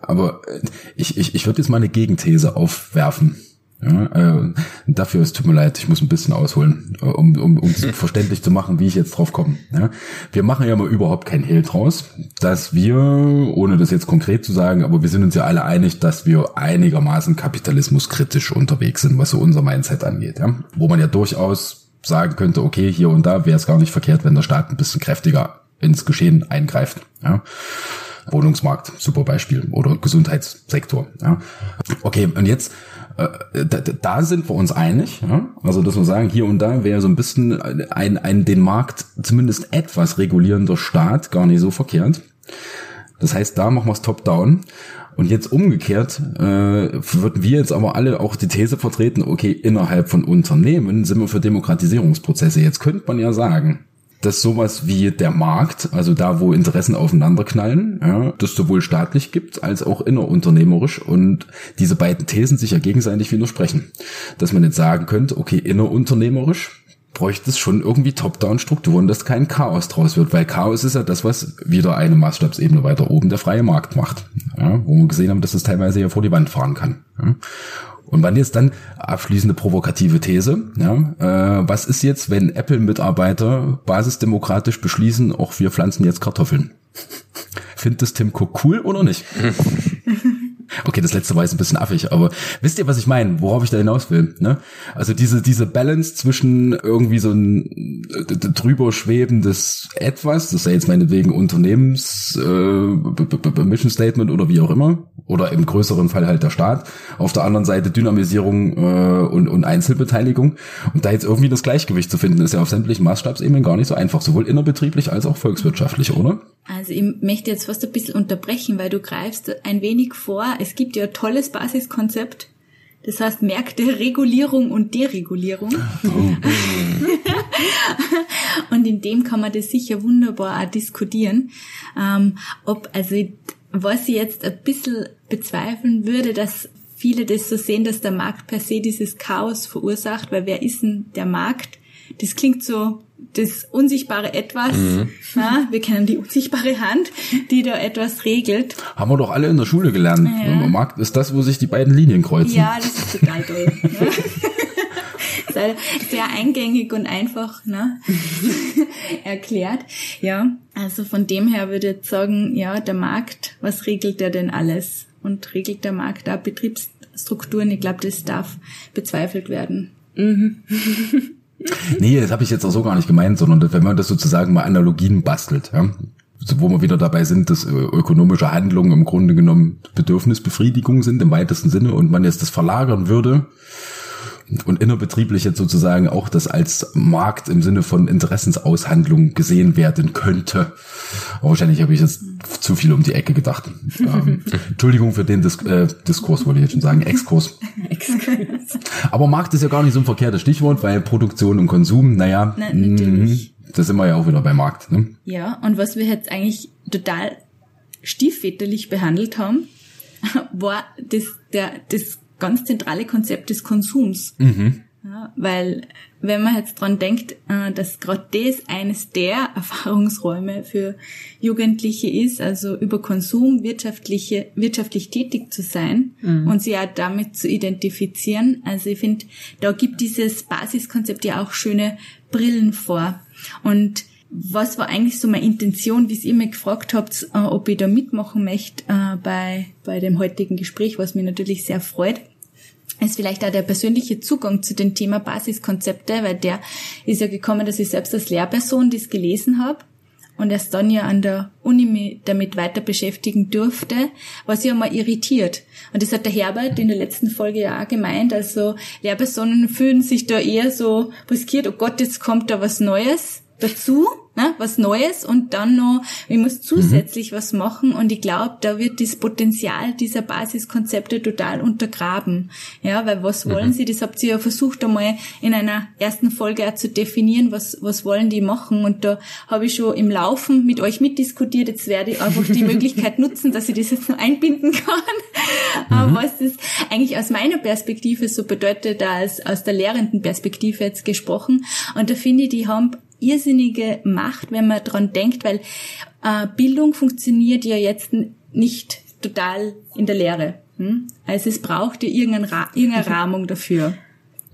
Aber äh, ich, ich, ich würde jetzt mal eine Gegenthese aufwerfen. Ja, äh, dafür ist tut mir leid, ich muss ein bisschen ausholen, äh, um um, um verständlich zu machen, wie ich jetzt drauf komme. Ja, wir machen ja mal überhaupt kein Hehl draus, dass wir, ohne das jetzt konkret zu sagen, aber wir sind uns ja alle einig, dass wir einigermaßen kapitalismuskritisch unterwegs sind, was so unser Mindset angeht. Ja? Wo man ja durchaus sagen könnte, okay, hier und da wäre es gar nicht verkehrt, wenn der Staat ein bisschen kräftiger ins Geschehen eingreift. Ja? Wohnungsmarkt, super Beispiel, oder Gesundheitssektor. Ja? Okay, und jetzt da, da sind wir uns einig. Ja? Also, dass wir sagen, hier und da wäre so ein bisschen ein, ein den Markt zumindest etwas regulierender Staat gar nicht so verkehrt. Das heißt, da machen wir es top-down. Und jetzt umgekehrt äh, würden wir jetzt aber alle auch die These vertreten, okay, innerhalb von Unternehmen sind wir für Demokratisierungsprozesse. Jetzt könnte man ja sagen, dass sowas wie der Markt, also da, wo Interessen aufeinanderknallen, ja, das sowohl staatlich gibt als auch innerunternehmerisch und diese beiden Thesen sich ja gegenseitig widersprechen. Dass man jetzt sagen könnte, okay, innerunternehmerisch bräuchte es schon irgendwie Top-Down-Strukturen, dass kein Chaos draus wird, weil Chaos ist ja das, was wieder eine Maßstabsebene weiter oben der freie Markt macht, ja, wo wir gesehen haben, dass es teilweise ja vor die Wand fahren kann. Ja. Und wann jetzt dann abschließende provokative These, ja, äh, was ist jetzt, wenn Apple-Mitarbeiter basisdemokratisch beschließen, auch wir pflanzen jetzt Kartoffeln? Findet das Tim Cook cool oder nicht? Okay, das letzte war jetzt ein bisschen affig, aber wisst ihr, was ich meine? Worauf ich da hinaus will? Ne? Also diese, diese Balance zwischen irgendwie so ein drüber schwebendes Etwas, das sei jetzt meinetwegen Unternehmens äh, Mission Statement oder wie auch immer, oder im größeren Fall halt der Staat, auf der anderen Seite Dynamisierung äh, und, und Einzelbeteiligung. Und da jetzt irgendwie das Gleichgewicht zu finden, ist ja auf sämtlichen Maßstabsebenen gar nicht so einfach, sowohl innerbetrieblich als auch volkswirtschaftlich, oder? Also ich möchte jetzt fast ein bisschen unterbrechen, weil du greifst ein wenig vor. Es gibt ja ein tolles Basiskonzept. Das heißt Märkte, Regulierung und Deregulierung. und in dem kann man das sicher wunderbar auch diskutieren. Ähm, ob, also was ich jetzt ein bisschen bezweifeln würde, dass viele das so sehen, dass der Markt per se dieses Chaos verursacht, weil wer ist denn der Markt? Das klingt so das unsichtbare Etwas. Mhm. Ja, wir kennen die unsichtbare Hand, die da etwas regelt. Haben wir doch alle in der Schule gelernt. Ja. Markt ist das, wo sich die beiden Linien kreuzen. Ja, das ist total toll. sehr, sehr eingängig und einfach ne? erklärt. Ja, also von dem her würde ich jetzt sagen, ja, der Markt, was regelt der denn alles? Und regelt der Markt da Betriebsstrukturen? Ich glaube, das darf bezweifelt werden. Mhm. nee, das habe ich jetzt auch so gar nicht gemeint, sondern wenn man das sozusagen mal Analogien bastelt, ja, wo wir wieder dabei sind, dass äh, ökonomische Handlungen im Grunde genommen Bedürfnisbefriedigung sind im weitesten Sinne und man jetzt das verlagern würde und innerbetrieblich jetzt sozusagen auch das als Markt im Sinne von Interessensaushandlung gesehen werden könnte. Aber wahrscheinlich habe ich jetzt zu viel um die Ecke gedacht. ähm, Entschuldigung für den Dis äh, Diskurs, wollte ich jetzt schon sagen, Exkurs. Exkurs. Aber Markt ist ja gar nicht so ein verkehrtes Stichwort, weil Produktion und Konsum, naja, Na, natürlich. Mh, da sind wir ja auch wieder bei Markt. Ne? Ja, und was wir jetzt eigentlich total stiefväterlich behandelt haben, war das, der, das ganz zentrale Konzept des Konsums. Mhm. Ja, weil wenn man jetzt dran denkt, äh, dass gerade das eines der Erfahrungsräume für Jugendliche ist, also über Konsum wirtschaftliche, wirtschaftlich tätig zu sein mhm. und sie ja damit zu identifizieren. Also ich finde, da gibt dieses Basiskonzept ja auch schöne Brillen vor. Und was war eigentlich so meine Intention, wie ihr mir gefragt habt, äh, ob ich da mitmachen möchte äh, bei, bei dem heutigen Gespräch, was mich natürlich sehr freut ist vielleicht auch der persönliche Zugang zu dem Thema Basiskonzepte, weil der ist ja gekommen, dass ich selbst als Lehrperson das gelesen habe und erst dann ja an der Uni damit weiter beschäftigen durfte, was ja mal irritiert. Und das hat der Herbert in der letzten Folge ja auch gemeint, also Lehrpersonen fühlen sich da eher so riskiert, oh Gott, jetzt kommt da was Neues dazu ne, was Neues und dann noch, ich muss zusätzlich mhm. was machen und ich glaube, da wird das Potenzial dieser Basiskonzepte total untergraben. Ja, weil was mhm. wollen sie? Das habt ihr ja versucht einmal in einer ersten Folge auch zu definieren, was, was wollen die machen und da habe ich schon im Laufen mit euch mitdiskutiert, jetzt werde ich einfach die Möglichkeit nutzen, dass ich das jetzt noch einbinden kann. Mhm. Was das eigentlich aus meiner Perspektive so bedeutet, als aus der lehrenden Perspektive jetzt gesprochen und da finde ich, die haben irrsinnige Macht, wenn man dran denkt, weil äh, Bildung funktioniert ja jetzt nicht total in der Lehre. Hm? Also es braucht ja irgendeine, Ra irgendeine Rahmung dafür.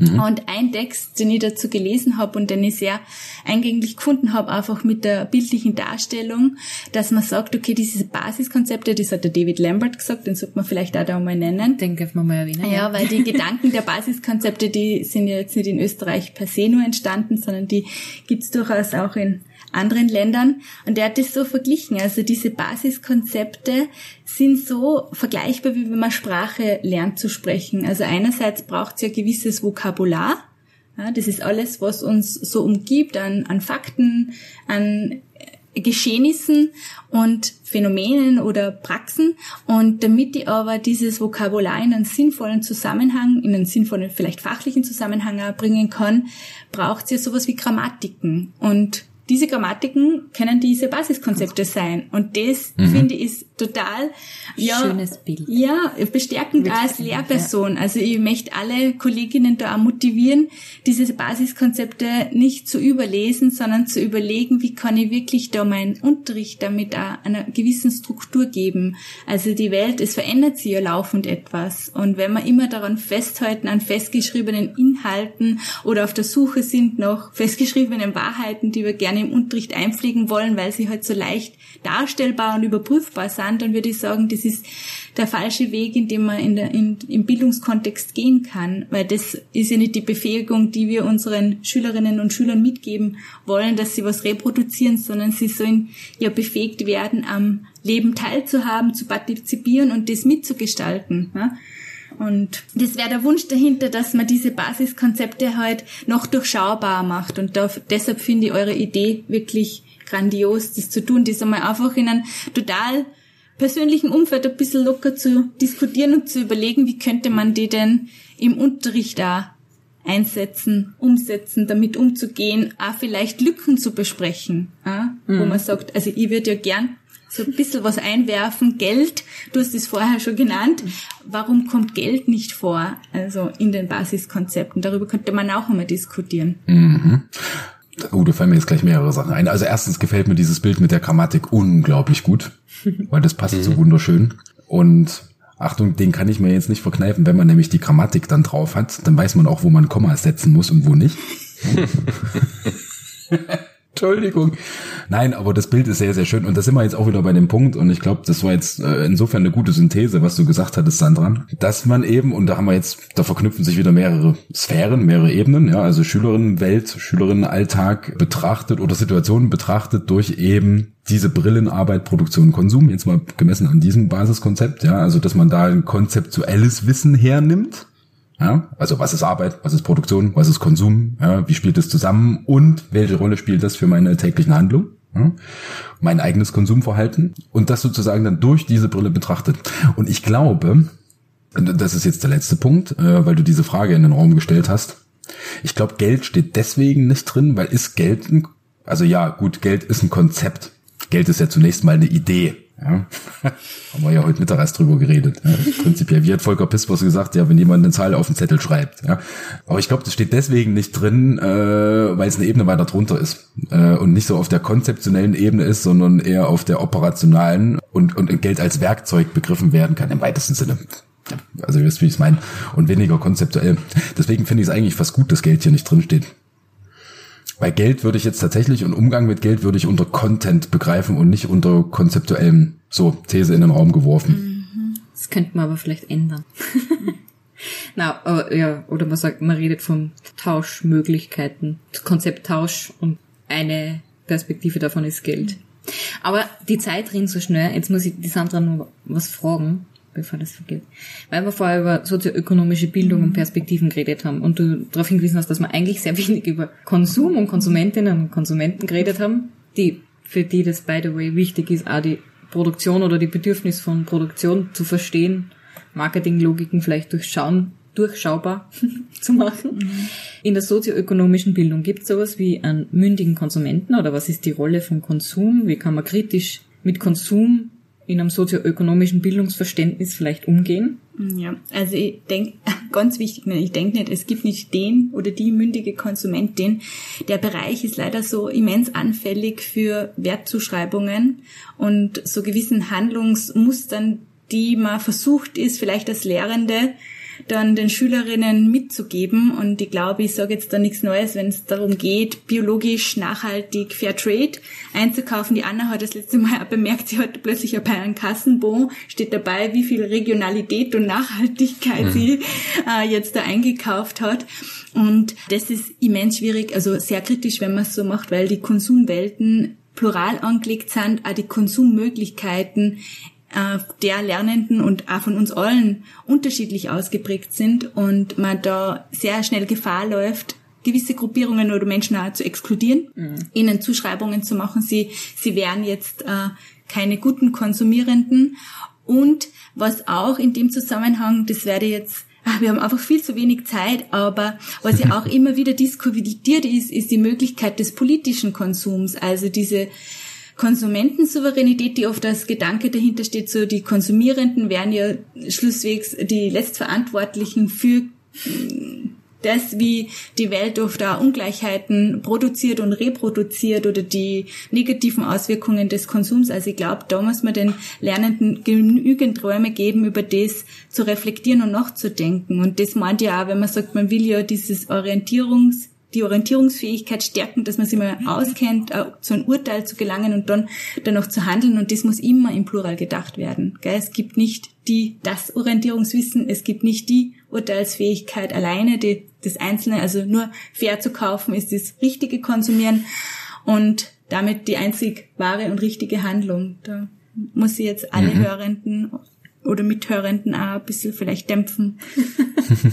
Und ein Text, den ich dazu gelesen habe und den ich sehr eingänglich gefunden habe, einfach mit der bildlichen Darstellung, dass man sagt, okay, diese Basiskonzepte, das hat der David Lambert gesagt, den sollte man vielleicht auch da mal nennen. Den dürfen wir mal erwähnen. Ja, weil die Gedanken der Basiskonzepte, die sind ja jetzt nicht in Österreich per se nur entstanden, sondern die gibt's durchaus auch in anderen Ländern. Und er hat das so verglichen. Also diese Basiskonzepte sind so vergleichbar, wie wenn man Sprache lernt zu sprechen. Also einerseits braucht es ja gewisses Vokabular. Ja, das ist alles, was uns so umgibt an, an Fakten, an Geschehnissen und Phänomenen oder Praxen. Und damit ich aber dieses Vokabular in einen sinnvollen Zusammenhang, in einen sinnvollen, vielleicht fachlichen Zusammenhang bringen kann, braucht es ja sowas wie Grammatiken. Und diese Grammatiken können diese Basiskonzepte sein. Und das, mhm. finde ich, ist total, ja, Schönes Bild. ja, bestärkend Wirklich als Lehrperson. Also ich möchte alle Kolleginnen da auch motivieren, diese Basiskonzepte nicht zu überlesen, sondern zu überlegen, wie kann ich wirklich da meinen Unterricht damit auch einer gewissen Struktur geben. Also die Welt, es verändert sich ja laufend etwas. Und wenn wir immer daran festhalten, an festgeschriebenen Inhalten oder auf der Suche sind nach festgeschriebenen Wahrheiten, die wir gerne im Unterricht einpflegen wollen, weil sie halt so leicht darstellbar und überprüfbar sind, dann würde ich sagen, das ist der falsche Weg, in dem man in der, in, im Bildungskontext gehen kann, weil das ist ja nicht die Befähigung, die wir unseren Schülerinnen und Schülern mitgeben wollen, dass sie was reproduzieren, sondern sie sollen ja befähigt werden, am Leben teilzuhaben, zu partizipieren und das mitzugestalten. Ja? Und das wäre der Wunsch dahinter, dass man diese Basiskonzepte halt noch durchschaubar macht. Und da, deshalb finde ich eure Idee wirklich grandios, das zu tun, das einmal einfach in einem total persönlichen Umfeld ein bisschen locker zu diskutieren und zu überlegen, wie könnte man die denn im Unterricht da einsetzen, umsetzen, damit umzugehen, auch vielleicht Lücken zu besprechen, ja? mhm. wo man sagt, also ich würde ja gern so ein bisschen was einwerfen, Geld, du hast es vorher schon genannt, warum kommt Geld nicht vor, also in den Basiskonzepten, darüber könnte man auch einmal diskutieren. Mhm. Oh, da fallen mir jetzt gleich mehrere Sachen ein. Also erstens gefällt mir dieses Bild mit der Grammatik unglaublich gut, weil das passt so wunderschön. Und Achtung, den kann ich mir jetzt nicht verkneifen, wenn man nämlich die Grammatik dann drauf hat, dann weiß man auch, wo man Komma setzen muss und wo nicht. Entschuldigung. Nein, aber das Bild ist sehr, sehr schön. Und da sind wir jetzt auch wieder bei dem Punkt. Und ich glaube, das war jetzt äh, insofern eine gute Synthese, was du gesagt hattest, Sandra. Dass man eben, und da haben wir jetzt, da verknüpfen sich wieder mehrere Sphären, mehrere Ebenen, ja, also Schülerinnenwelt, Schülerinnenalltag betrachtet oder Situationen betrachtet durch eben diese Brillenarbeit, Produktion, Konsum, jetzt mal gemessen an diesem Basiskonzept, ja, also dass man da ein konzeptuelles Wissen hernimmt, ja, also was ist Arbeit, was ist Produktion, was ist Konsum, ja, wie spielt es zusammen und welche Rolle spielt das für meine täglichen Handlungen, mein eigenes Konsumverhalten und das sozusagen dann durch diese Brille betrachtet. Und ich glaube, das ist jetzt der letzte Punkt, äh, weil du diese Frage in den Raum gestellt hast. Ich glaube, Geld steht deswegen nicht drin, weil ist Geld ein, also ja, gut, Geld ist ein Konzept. Geld ist ja zunächst mal eine Idee. Ja. Haben wir ja heute Mittag erst drüber geredet. Ja. Prinzipiell, wie hat Volker Pispers gesagt, ja, wenn jemand eine Zahl auf den Zettel schreibt. Ja. Aber ich glaube, das steht deswegen nicht drin, äh, weil es eine Ebene weiter drunter ist. Äh, und nicht so auf der konzeptionellen Ebene ist, sondern eher auf der operationalen und, und Geld als Werkzeug begriffen werden kann, im weitesten Sinne. Also ihr wisst, wie ich es meine. Und weniger konzeptuell. Deswegen finde ich es eigentlich fast gut, dass Geld hier nicht drin steht. Bei Geld würde ich jetzt tatsächlich und Umgang mit Geld würde ich unter Content begreifen und nicht unter konzeptuellem, so These in den Raum geworfen. Mhm. Das könnte man aber vielleicht ändern. Na, aber, ja, oder man sagt, man redet von Tauschmöglichkeiten, Konzepttausch und eine Perspektive davon ist Geld. Aber die Zeit rennt so schnell, jetzt muss ich die Sandra nur was fragen bevor das vergeht. Weil wir vorher über sozioökonomische Bildung und Perspektiven geredet haben und du darauf hingewiesen hast, dass wir eigentlich sehr wenig über Konsum und Konsumentinnen und Konsumenten geredet haben, die, für die das by the way wichtig ist, auch die Produktion oder die Bedürfnis von Produktion zu verstehen, Marketinglogiken vielleicht durchschauen, durchschaubar zu machen. Mhm. In der sozioökonomischen Bildung gibt es sowas wie einen mündigen Konsumenten oder was ist die Rolle von Konsum? Wie kann man kritisch mit Konsum in einem sozioökonomischen Bildungsverständnis vielleicht umgehen? Ja, also ich denke, ganz wichtig, ich denke nicht, es gibt nicht den oder die mündige Konsumentin. Der Bereich ist leider so immens anfällig für Wertzuschreibungen und so gewissen Handlungsmustern, die man versucht ist, vielleicht als Lehrende dann den Schülerinnen mitzugeben. Und ich glaube, ich sage jetzt da nichts Neues, wenn es darum geht, biologisch, nachhaltig, Fair Trade einzukaufen. Die Anna hat das letzte Mal auch bemerkt, sie hat plötzlich bei einem Kassenbon, steht dabei, wie viel Regionalität und Nachhaltigkeit mhm. sie äh, jetzt da eingekauft hat. Und das ist immens schwierig, also sehr kritisch, wenn man es so macht, weil die Konsumwelten plural angelegt sind, auch die Konsummöglichkeiten äh, der Lernenden und auch von uns allen unterschiedlich ausgeprägt sind und man da sehr schnell Gefahr läuft, gewisse Gruppierungen oder Menschen auch zu exkludieren, mhm. ihnen Zuschreibungen zu machen, sie, sie wären jetzt äh, keine guten Konsumierenden. Und was auch in dem Zusammenhang, das werde jetzt ah, wir haben einfach viel zu wenig Zeit, aber was ja auch immer wieder diskutiert ist, ist die Möglichkeit des politischen Konsums, also diese Konsumentensouveränität, die oft als Gedanke dahinter steht, so die Konsumierenden wären ja schlusswegs die Letztverantwortlichen für mm, das, wie die Welt oft da Ungleichheiten produziert und reproduziert oder die negativen Auswirkungen des Konsums. Also ich glaube, da muss man den Lernenden genügend Räume geben, über das zu reflektieren und nachzudenken. Und das meint ja auch, wenn man sagt, man will ja dieses Orientierungs die Orientierungsfähigkeit stärken, dass man sich mal auskennt, zu einem Urteil zu gelangen und dann danach zu handeln. Und das muss immer im Plural gedacht werden. Es gibt nicht die, das Orientierungswissen, es gibt nicht die Urteilsfähigkeit alleine, die, das Einzelne, also nur fair zu kaufen ist das richtige Konsumieren und damit die einzig wahre und richtige Handlung. Da muss ich jetzt alle mhm. Hörenden oder Mithörenden auch ein bisschen vielleicht dämpfen.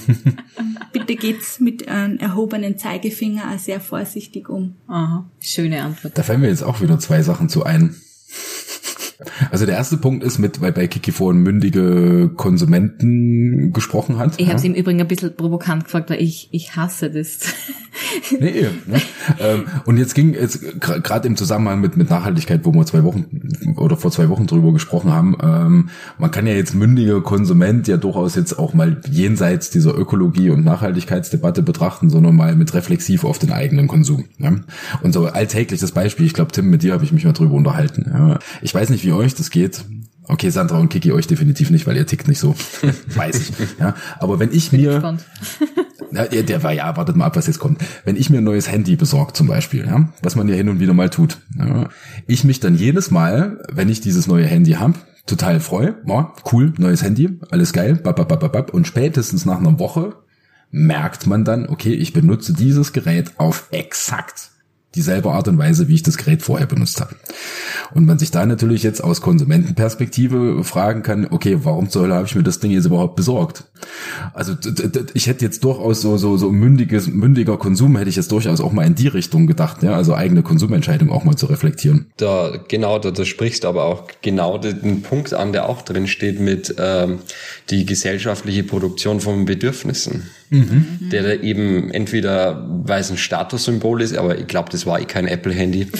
Bitte geht's mit einem erhobenen Zeigefinger auch sehr vorsichtig um. Aha, schöne Antwort. Da fallen mir jetzt auch wieder zwei Sachen zu ein. Also der erste Punkt ist mit, weil bei Kiki vorhin mündige Konsumenten gesprochen hat. Ich habe es im Übrigen ein bisschen provokant gefragt, weil ich, ich hasse das. nee, ne? ähm, und jetzt ging es gerade im Zusammenhang mit, mit Nachhaltigkeit, wo wir zwei Wochen oder vor zwei Wochen drüber gesprochen haben, ähm, man kann ja jetzt mündiger Konsument ja durchaus jetzt auch mal jenseits dieser Ökologie und Nachhaltigkeitsdebatte betrachten, sondern mal mit reflexiv auf den eigenen Konsum. Ne? Und so alltägliches Beispiel, ich glaube, Tim, mit dir habe ich mich mal drüber unterhalten. Ja? Ich weiß nicht, wie euch das geht. Okay, Sandra und Kiki euch definitiv nicht, weil ihr tickt nicht so. Weiß ich. Ja, aber wenn ich Bin mir, ja, der war ja, wartet mal ab, was jetzt kommt. Wenn ich mir ein neues Handy besorge zum Beispiel, ja, was man ja hin und wieder mal tut, ja, ich mich dann jedes Mal, wenn ich dieses neue Handy habe, total freue, ja, cool, neues Handy, alles geil, bap, bap, bap, bap, und spätestens nach einer Woche merkt man dann, okay, ich benutze dieses Gerät auf exakt dieselbe Art und Weise, wie ich das Gerät vorher benutzt habe. Und man sich da natürlich jetzt aus Konsumentenperspektive fragen kann, okay, warum zur Hölle habe ich mir das Ding jetzt überhaupt besorgt? Also ich hätte jetzt durchaus so so so mündiges mündiger Konsum hätte ich jetzt durchaus auch mal in die Richtung gedacht, ja, also eigene Konsumentscheidung auch mal zu reflektieren. Da genau, da, da sprichst aber auch genau den Punkt an, der auch drin steht mit ähm, die gesellschaftliche Produktion von Bedürfnissen mhm. der da eben entweder, weil es ein Statussymbol ist, aber ich glaube, das war eh kein Apple-Handy.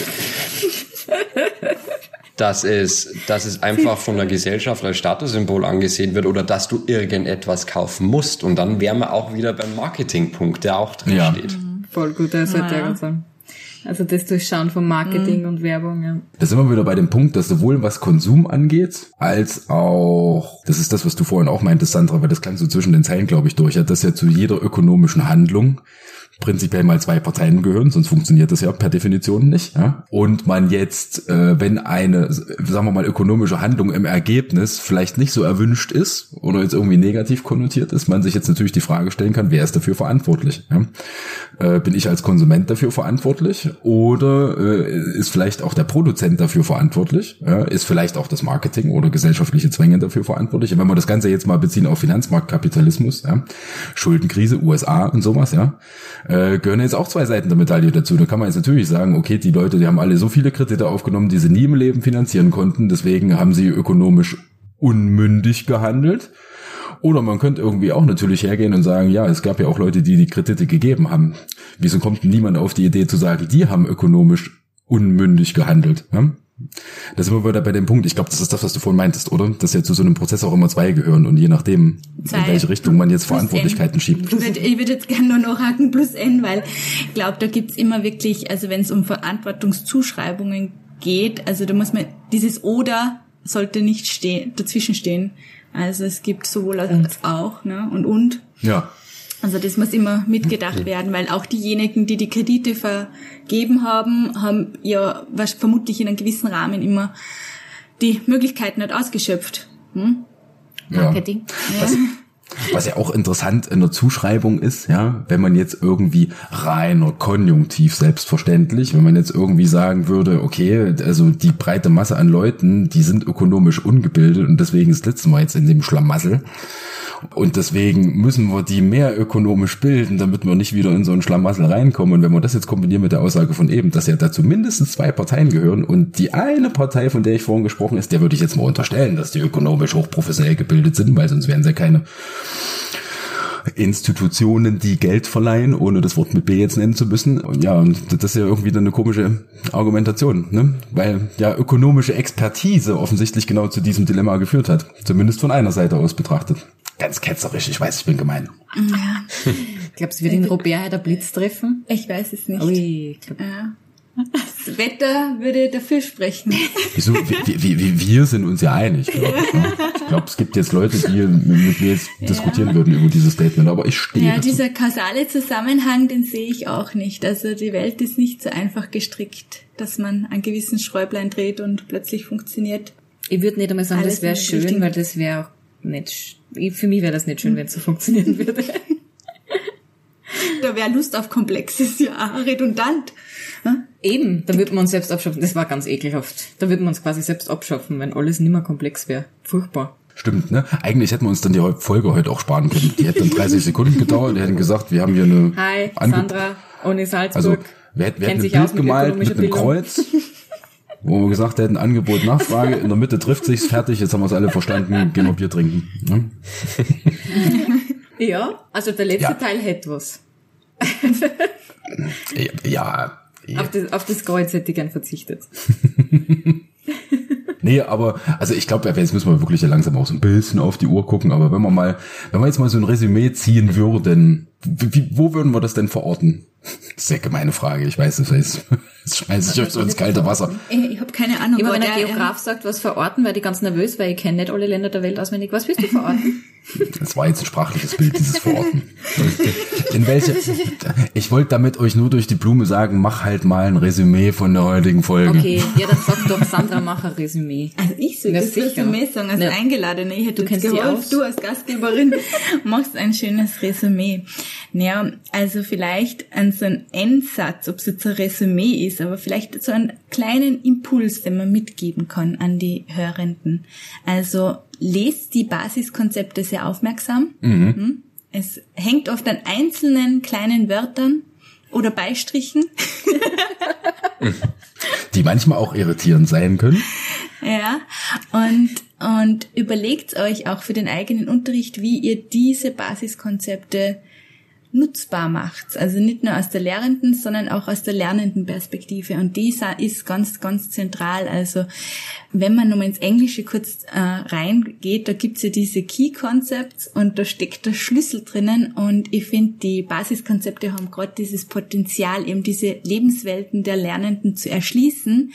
dass es, dass es einfach von der Gesellschaft als Statussymbol angesehen wird oder dass du irgendetwas kaufen musst. Und dann wären wir auch wieder beim Marketingpunkt, der auch drin ja. steht. Voll gut, das sollte ja. sein. Also das Durchschauen von Marketing mhm. und Werbung, ja. Da sind wir wieder bei dem Punkt, dass sowohl was Konsum angeht, als auch, das ist das, was du vorhin auch meintest, Sandra, weil das klang so zwischen den Zeilen, glaube ich, durch, ja, dass ja zu jeder ökonomischen Handlung prinzipiell mal zwei Parteien gehören, sonst funktioniert das ja per Definition nicht. Ja? Und man jetzt, äh, wenn eine, sagen wir mal, ökonomische Handlung im Ergebnis vielleicht nicht so erwünscht ist oder jetzt irgendwie negativ konnotiert ist, man sich jetzt natürlich die Frage stellen kann, wer ist dafür verantwortlich? Ja? Äh, bin ich als Konsument dafür verantwortlich oder äh, ist vielleicht auch der Produzent dafür verantwortlich? Ja? Ist vielleicht auch das Marketing oder gesellschaftliche Zwänge dafür verantwortlich? Und wenn wir das Ganze jetzt mal beziehen auf Finanzmarktkapitalismus, ja? Schuldenkrise, USA und sowas, ja, äh, gehören jetzt auch zwei Seiten der Medaille dazu. Da kann man jetzt natürlich sagen, okay, die Leute, die haben alle so viele Kredite aufgenommen, die sie nie im Leben finanzieren konnten, deswegen haben sie ökonomisch unmündig gehandelt. Oder man könnte irgendwie auch natürlich hergehen und sagen, ja, es gab ja auch Leute, die die Kredite gegeben haben. Wieso kommt niemand auf die Idee zu sagen, die haben ökonomisch unmündig gehandelt? Ja? Da sind wir wieder bei dem Punkt, ich glaube, das ist das, was du vorhin meintest, oder? Dass ja zu so einem Prozess auch immer zwei gehören und je nachdem, zwei. in welche Richtung man jetzt Verantwortlichkeiten schiebt. Ich würde, ich würde jetzt gerne nur noch haken plus N, weil ich glaube, da gibt's immer wirklich, also wenn es um Verantwortungszuschreibungen geht, also da muss man dieses Oder sollte nicht stehen, dazwischen stehen. Also es gibt sowohl als auch, ne? Und und. Ja. Also das muss immer mitgedacht werden, weil auch diejenigen, die die Kredite vergeben haben, haben ja was vermutlich in einem gewissen Rahmen immer die Möglichkeiten nicht ausgeschöpft. Hm? Ja. Marketing. Was, was ja auch interessant in der Zuschreibung ist, ja, wenn man jetzt irgendwie reiner Konjunktiv selbstverständlich, wenn man jetzt irgendwie sagen würde, okay, also die breite Masse an Leuten, die sind ökonomisch ungebildet und deswegen sitzen wir jetzt in dem Schlamassel. Und deswegen müssen wir die mehr ökonomisch bilden, damit wir nicht wieder in so einen Schlamassel reinkommen. Und wenn wir das jetzt kombinieren mit der Aussage von eben, dass ja dazu mindestens zwei Parteien gehören und die eine Partei, von der ich vorhin gesprochen ist, der würde ich jetzt mal unterstellen, dass die ökonomisch hochprofessionell gebildet sind, weil sonst wären sie ja keine Institutionen, die Geld verleihen, ohne das Wort mit B jetzt nennen zu müssen. Und ja, und das ist ja irgendwie dann eine komische Argumentation, ne? Weil ja ökonomische Expertise offensichtlich genau zu diesem Dilemma geführt hat. Zumindest von einer Seite aus betrachtet. Ganz ketzerisch, ich weiß, ich bin gemein. Glaubst du, wird den Robert der Blitz treffen? Ich weiß es nicht. Ui, Ja. Das Wetter würde dafür sprechen. Wieso? Wir, wir, wir, wir sind uns ja einig. Glaub ich, ne? ich glaube, es gibt jetzt Leute, die mit mir jetzt diskutieren würden über dieses Statement, aber ich stehe Ja, dazu. dieser kausale Zusammenhang, den sehe ich auch nicht. Also die Welt ist nicht so einfach gestrickt, dass man an gewissen Schräublein dreht und plötzlich funktioniert. ich würde nicht einmal sagen, Alles das wäre schön, weil das wäre auch nicht, für mich wäre das nicht schön, wenn es so funktionieren würde. Da wäre Lust auf Komplexes ja redundant. Eben, da würden wir uns selbst abschaffen. Das war ganz ekelhaft. Da würden wir uns quasi selbst abschaffen, wenn alles nimmer komplex wäre. Furchtbar. Stimmt, ne? Eigentlich hätten wir uns dann die Folge heute auch sparen können. Die hätte dann 30 Sekunden gedauert. Die hätten gesagt, wir haben hier eine Hi, Ange- Sandra, Uni Salzburg. Also wir, hätten- wir hätten Kennt ein sich Bild aus mit gemalt mit einem Bildung. Kreuz, wo wir gesagt hätten, Angebot, Nachfrage, in der Mitte trifft sich's, fertig, jetzt haben wir es alle verstanden, gehen wir Bier trinken. Ne? Ja, also der letzte Ja. Teil hätte was. Ja, ja. Auf das, auf das Kreuz hätte ich gern verzichtet. Nee, aber, also ich glaube, jetzt müssen wir wirklich ja langsam auch so ein bisschen auf die Uhr gucken, aber wenn wir mal, wenn wir jetzt mal so ein Resümee ziehen würden, wie, wo würden wir das denn verorten? Ist eine gemeine Frage, ich weiß, das heißt, das schmeiße ich euch so ins kalte Wasser. Ich, ich habe keine Ahnung. Immer aber wenn der der, Geograf sagt, was verorten, werde ich ganz nervös, weil ich kenne nicht alle Länder der Welt auswendig. Was willst du verorten? Das war jetzt ein sprachliches Bild, dieses Verorten. In welche, ich wollte damit euch nur durch die Blume sagen, mach halt mal ein Resümee von der heutigen Folge. Okay, ja, dann sag doch Sandra, mach ein Resümee. Also ich soll das. Resümee sagen als Ja. Eingeladene. Ich hätte Du kennst aus. du als Gastgeberin machst ein schönes Resümee. Naja, also vielleicht an so einen Endsatz, ob es jetzt ein Resümee ist, aber vielleicht so einen kleinen Impuls, den man mitgeben kann an die Hörenden. Also lest die Basiskonzepte sehr aufmerksam. Mhm. Es hängt oft an einzelnen kleinen Wörtern oder Beistrichen. Die manchmal auch irritierend sein können. Ja, und, und überlegt euch auch für den eigenen Unterricht, wie ihr diese Basiskonzepte nutzbar macht. Also nicht nur aus der Lehrenden, sondern auch aus der lernenden Perspektive. Und dieser ist ganz, ganz zentral. Also wenn man nochmal ins Englische kurz äh, reingeht, da gibt's ja diese Key Concepts und da steckt der Schlüssel drinnen. Und ich finde, die Basiskonzepte haben gerade dieses Potenzial, eben diese Lebenswelten der Lernenden zu erschließen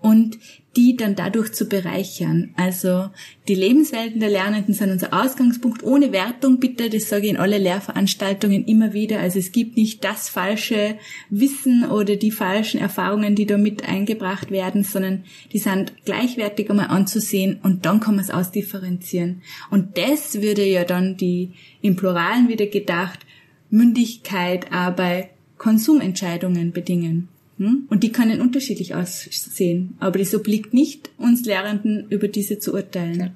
und die dann dadurch zu bereichern. Also die Lebenswelten der Lernenden sind unser Ausgangspunkt ohne Wertung, bitte, das sage ich in alle Lehrveranstaltungen immer wieder. Also es gibt nicht das falsche Wissen oder die falschen Erfahrungen, die da mit eingebracht werden, sondern die sind gleichwertig einmal anzusehen und dann kann man es ausdifferenzieren. Und das würde ja dann die im Pluralen wieder gedacht Mündigkeit bei Konsumentscheidungen bedingen. Hm? Und die können unterschiedlich aussehen. Aber es obliegt nicht uns Lehrenden, über diese zu urteilen.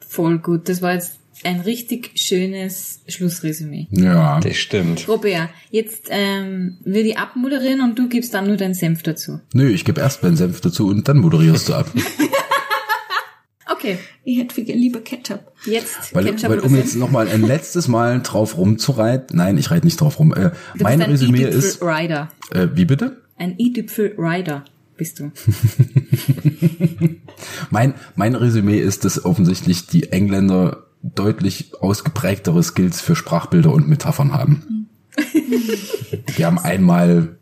Voll gut. Das war jetzt ein richtig schönes Schlussresümee. Ja. Das stimmt. Robert, jetzt ähm, würde ich abmoderieren und du gibst dann nur deinen Senf dazu. Nö, ich gebe erst meinen Senf dazu und dann moderierst du ab. Okay, Ich hätte lieber Ketchup. jetzt Weil, Ketchup weil um Senf. jetzt nochmal ein letztes Mal drauf rumzureiten, nein, ich reite nicht drauf rum. Äh, mein Resümee ist, Rider. äh, wie bitte? Ein i-Tüpfel-Rider bist du. Mein, mein Resümee ist, dass offensichtlich die Engländer deutlich ausgeprägtere Skills für Sprachbilder und Metaphern haben. Wir haben einmal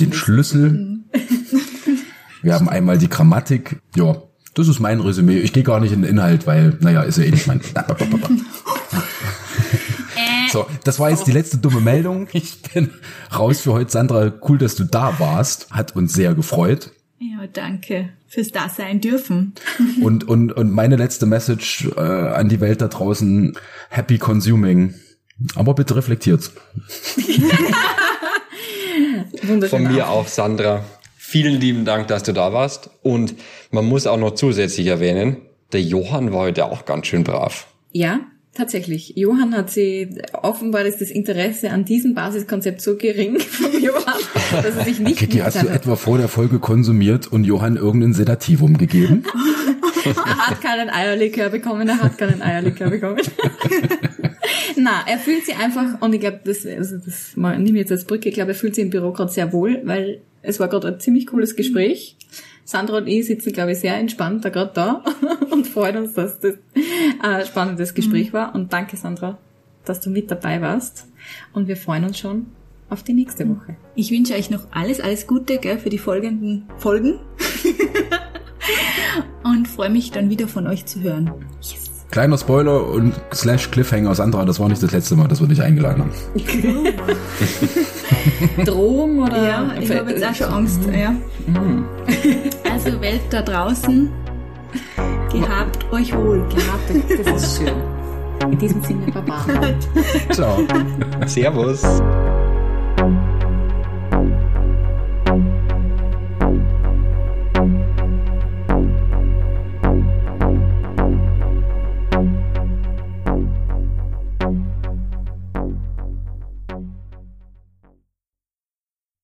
den Schlüssel, wir haben einmal die Grammatik, ja, Das ist mein Resümee. Ich gehe gar nicht in den Inhalt, weil, naja, ist ja eh nicht mein. So, das war jetzt die letzte dumme Meldung. Ich bin raus für heute. Sandra, cool, dass du da warst. Hat uns sehr gefreut. Ja, danke fürs Dasein dürfen. Und, und, und meine letzte Message äh, an die Welt da draußen, happy consuming. Aber bitte reflektiert. Von mir auch, Sandra. Vielen lieben Dank, dass du da warst. Und man muss auch noch zusätzlich erwähnen, der Johann war heute auch ganz schön brav. Ja, tatsächlich. Johann hat sie, offenbar ist das Interesse an diesem Basiskonzept so gering von Johann, dass er sich nicht Kiki, hast du etwa vor der Folge konsumiert und Johann irgendein Sedativum gegeben? er hat keinen Eierlikör bekommen, er hat keinen Eierlikör bekommen. Na, er fühlt sich einfach, und ich glaube, das, also das nehme ich jetzt als Brücke, ich glaube, er fühlt sich im Büro gerade sehr wohl, weil es war gerade ein ziemlich cooles Gespräch. Sandra und ich sitzen, glaube ich, sehr entspannt da gerade da und freuen uns, dass das ein spannendes Gespräch war. Und danke, Sandra, dass du mit dabei warst. Und wir freuen uns schon auf die nächste Woche. Ich wünsche euch noch alles, alles Gute gell, für die folgenden Folgen. und freue mich dann wieder von euch zu hören. Yes. Kleiner Spoiler und slash Cliffhanger Sandra, das war nicht das letzte Mal, dass wir dich eingeladen haben. Drohung oder? Ja, ich habe jetzt auch schon Angst. Ja. Also Welt da draußen, gehabt euch wohl. Gehabt euch, das ist schön. In diesem Sinne, Baba. Ciao. Servus.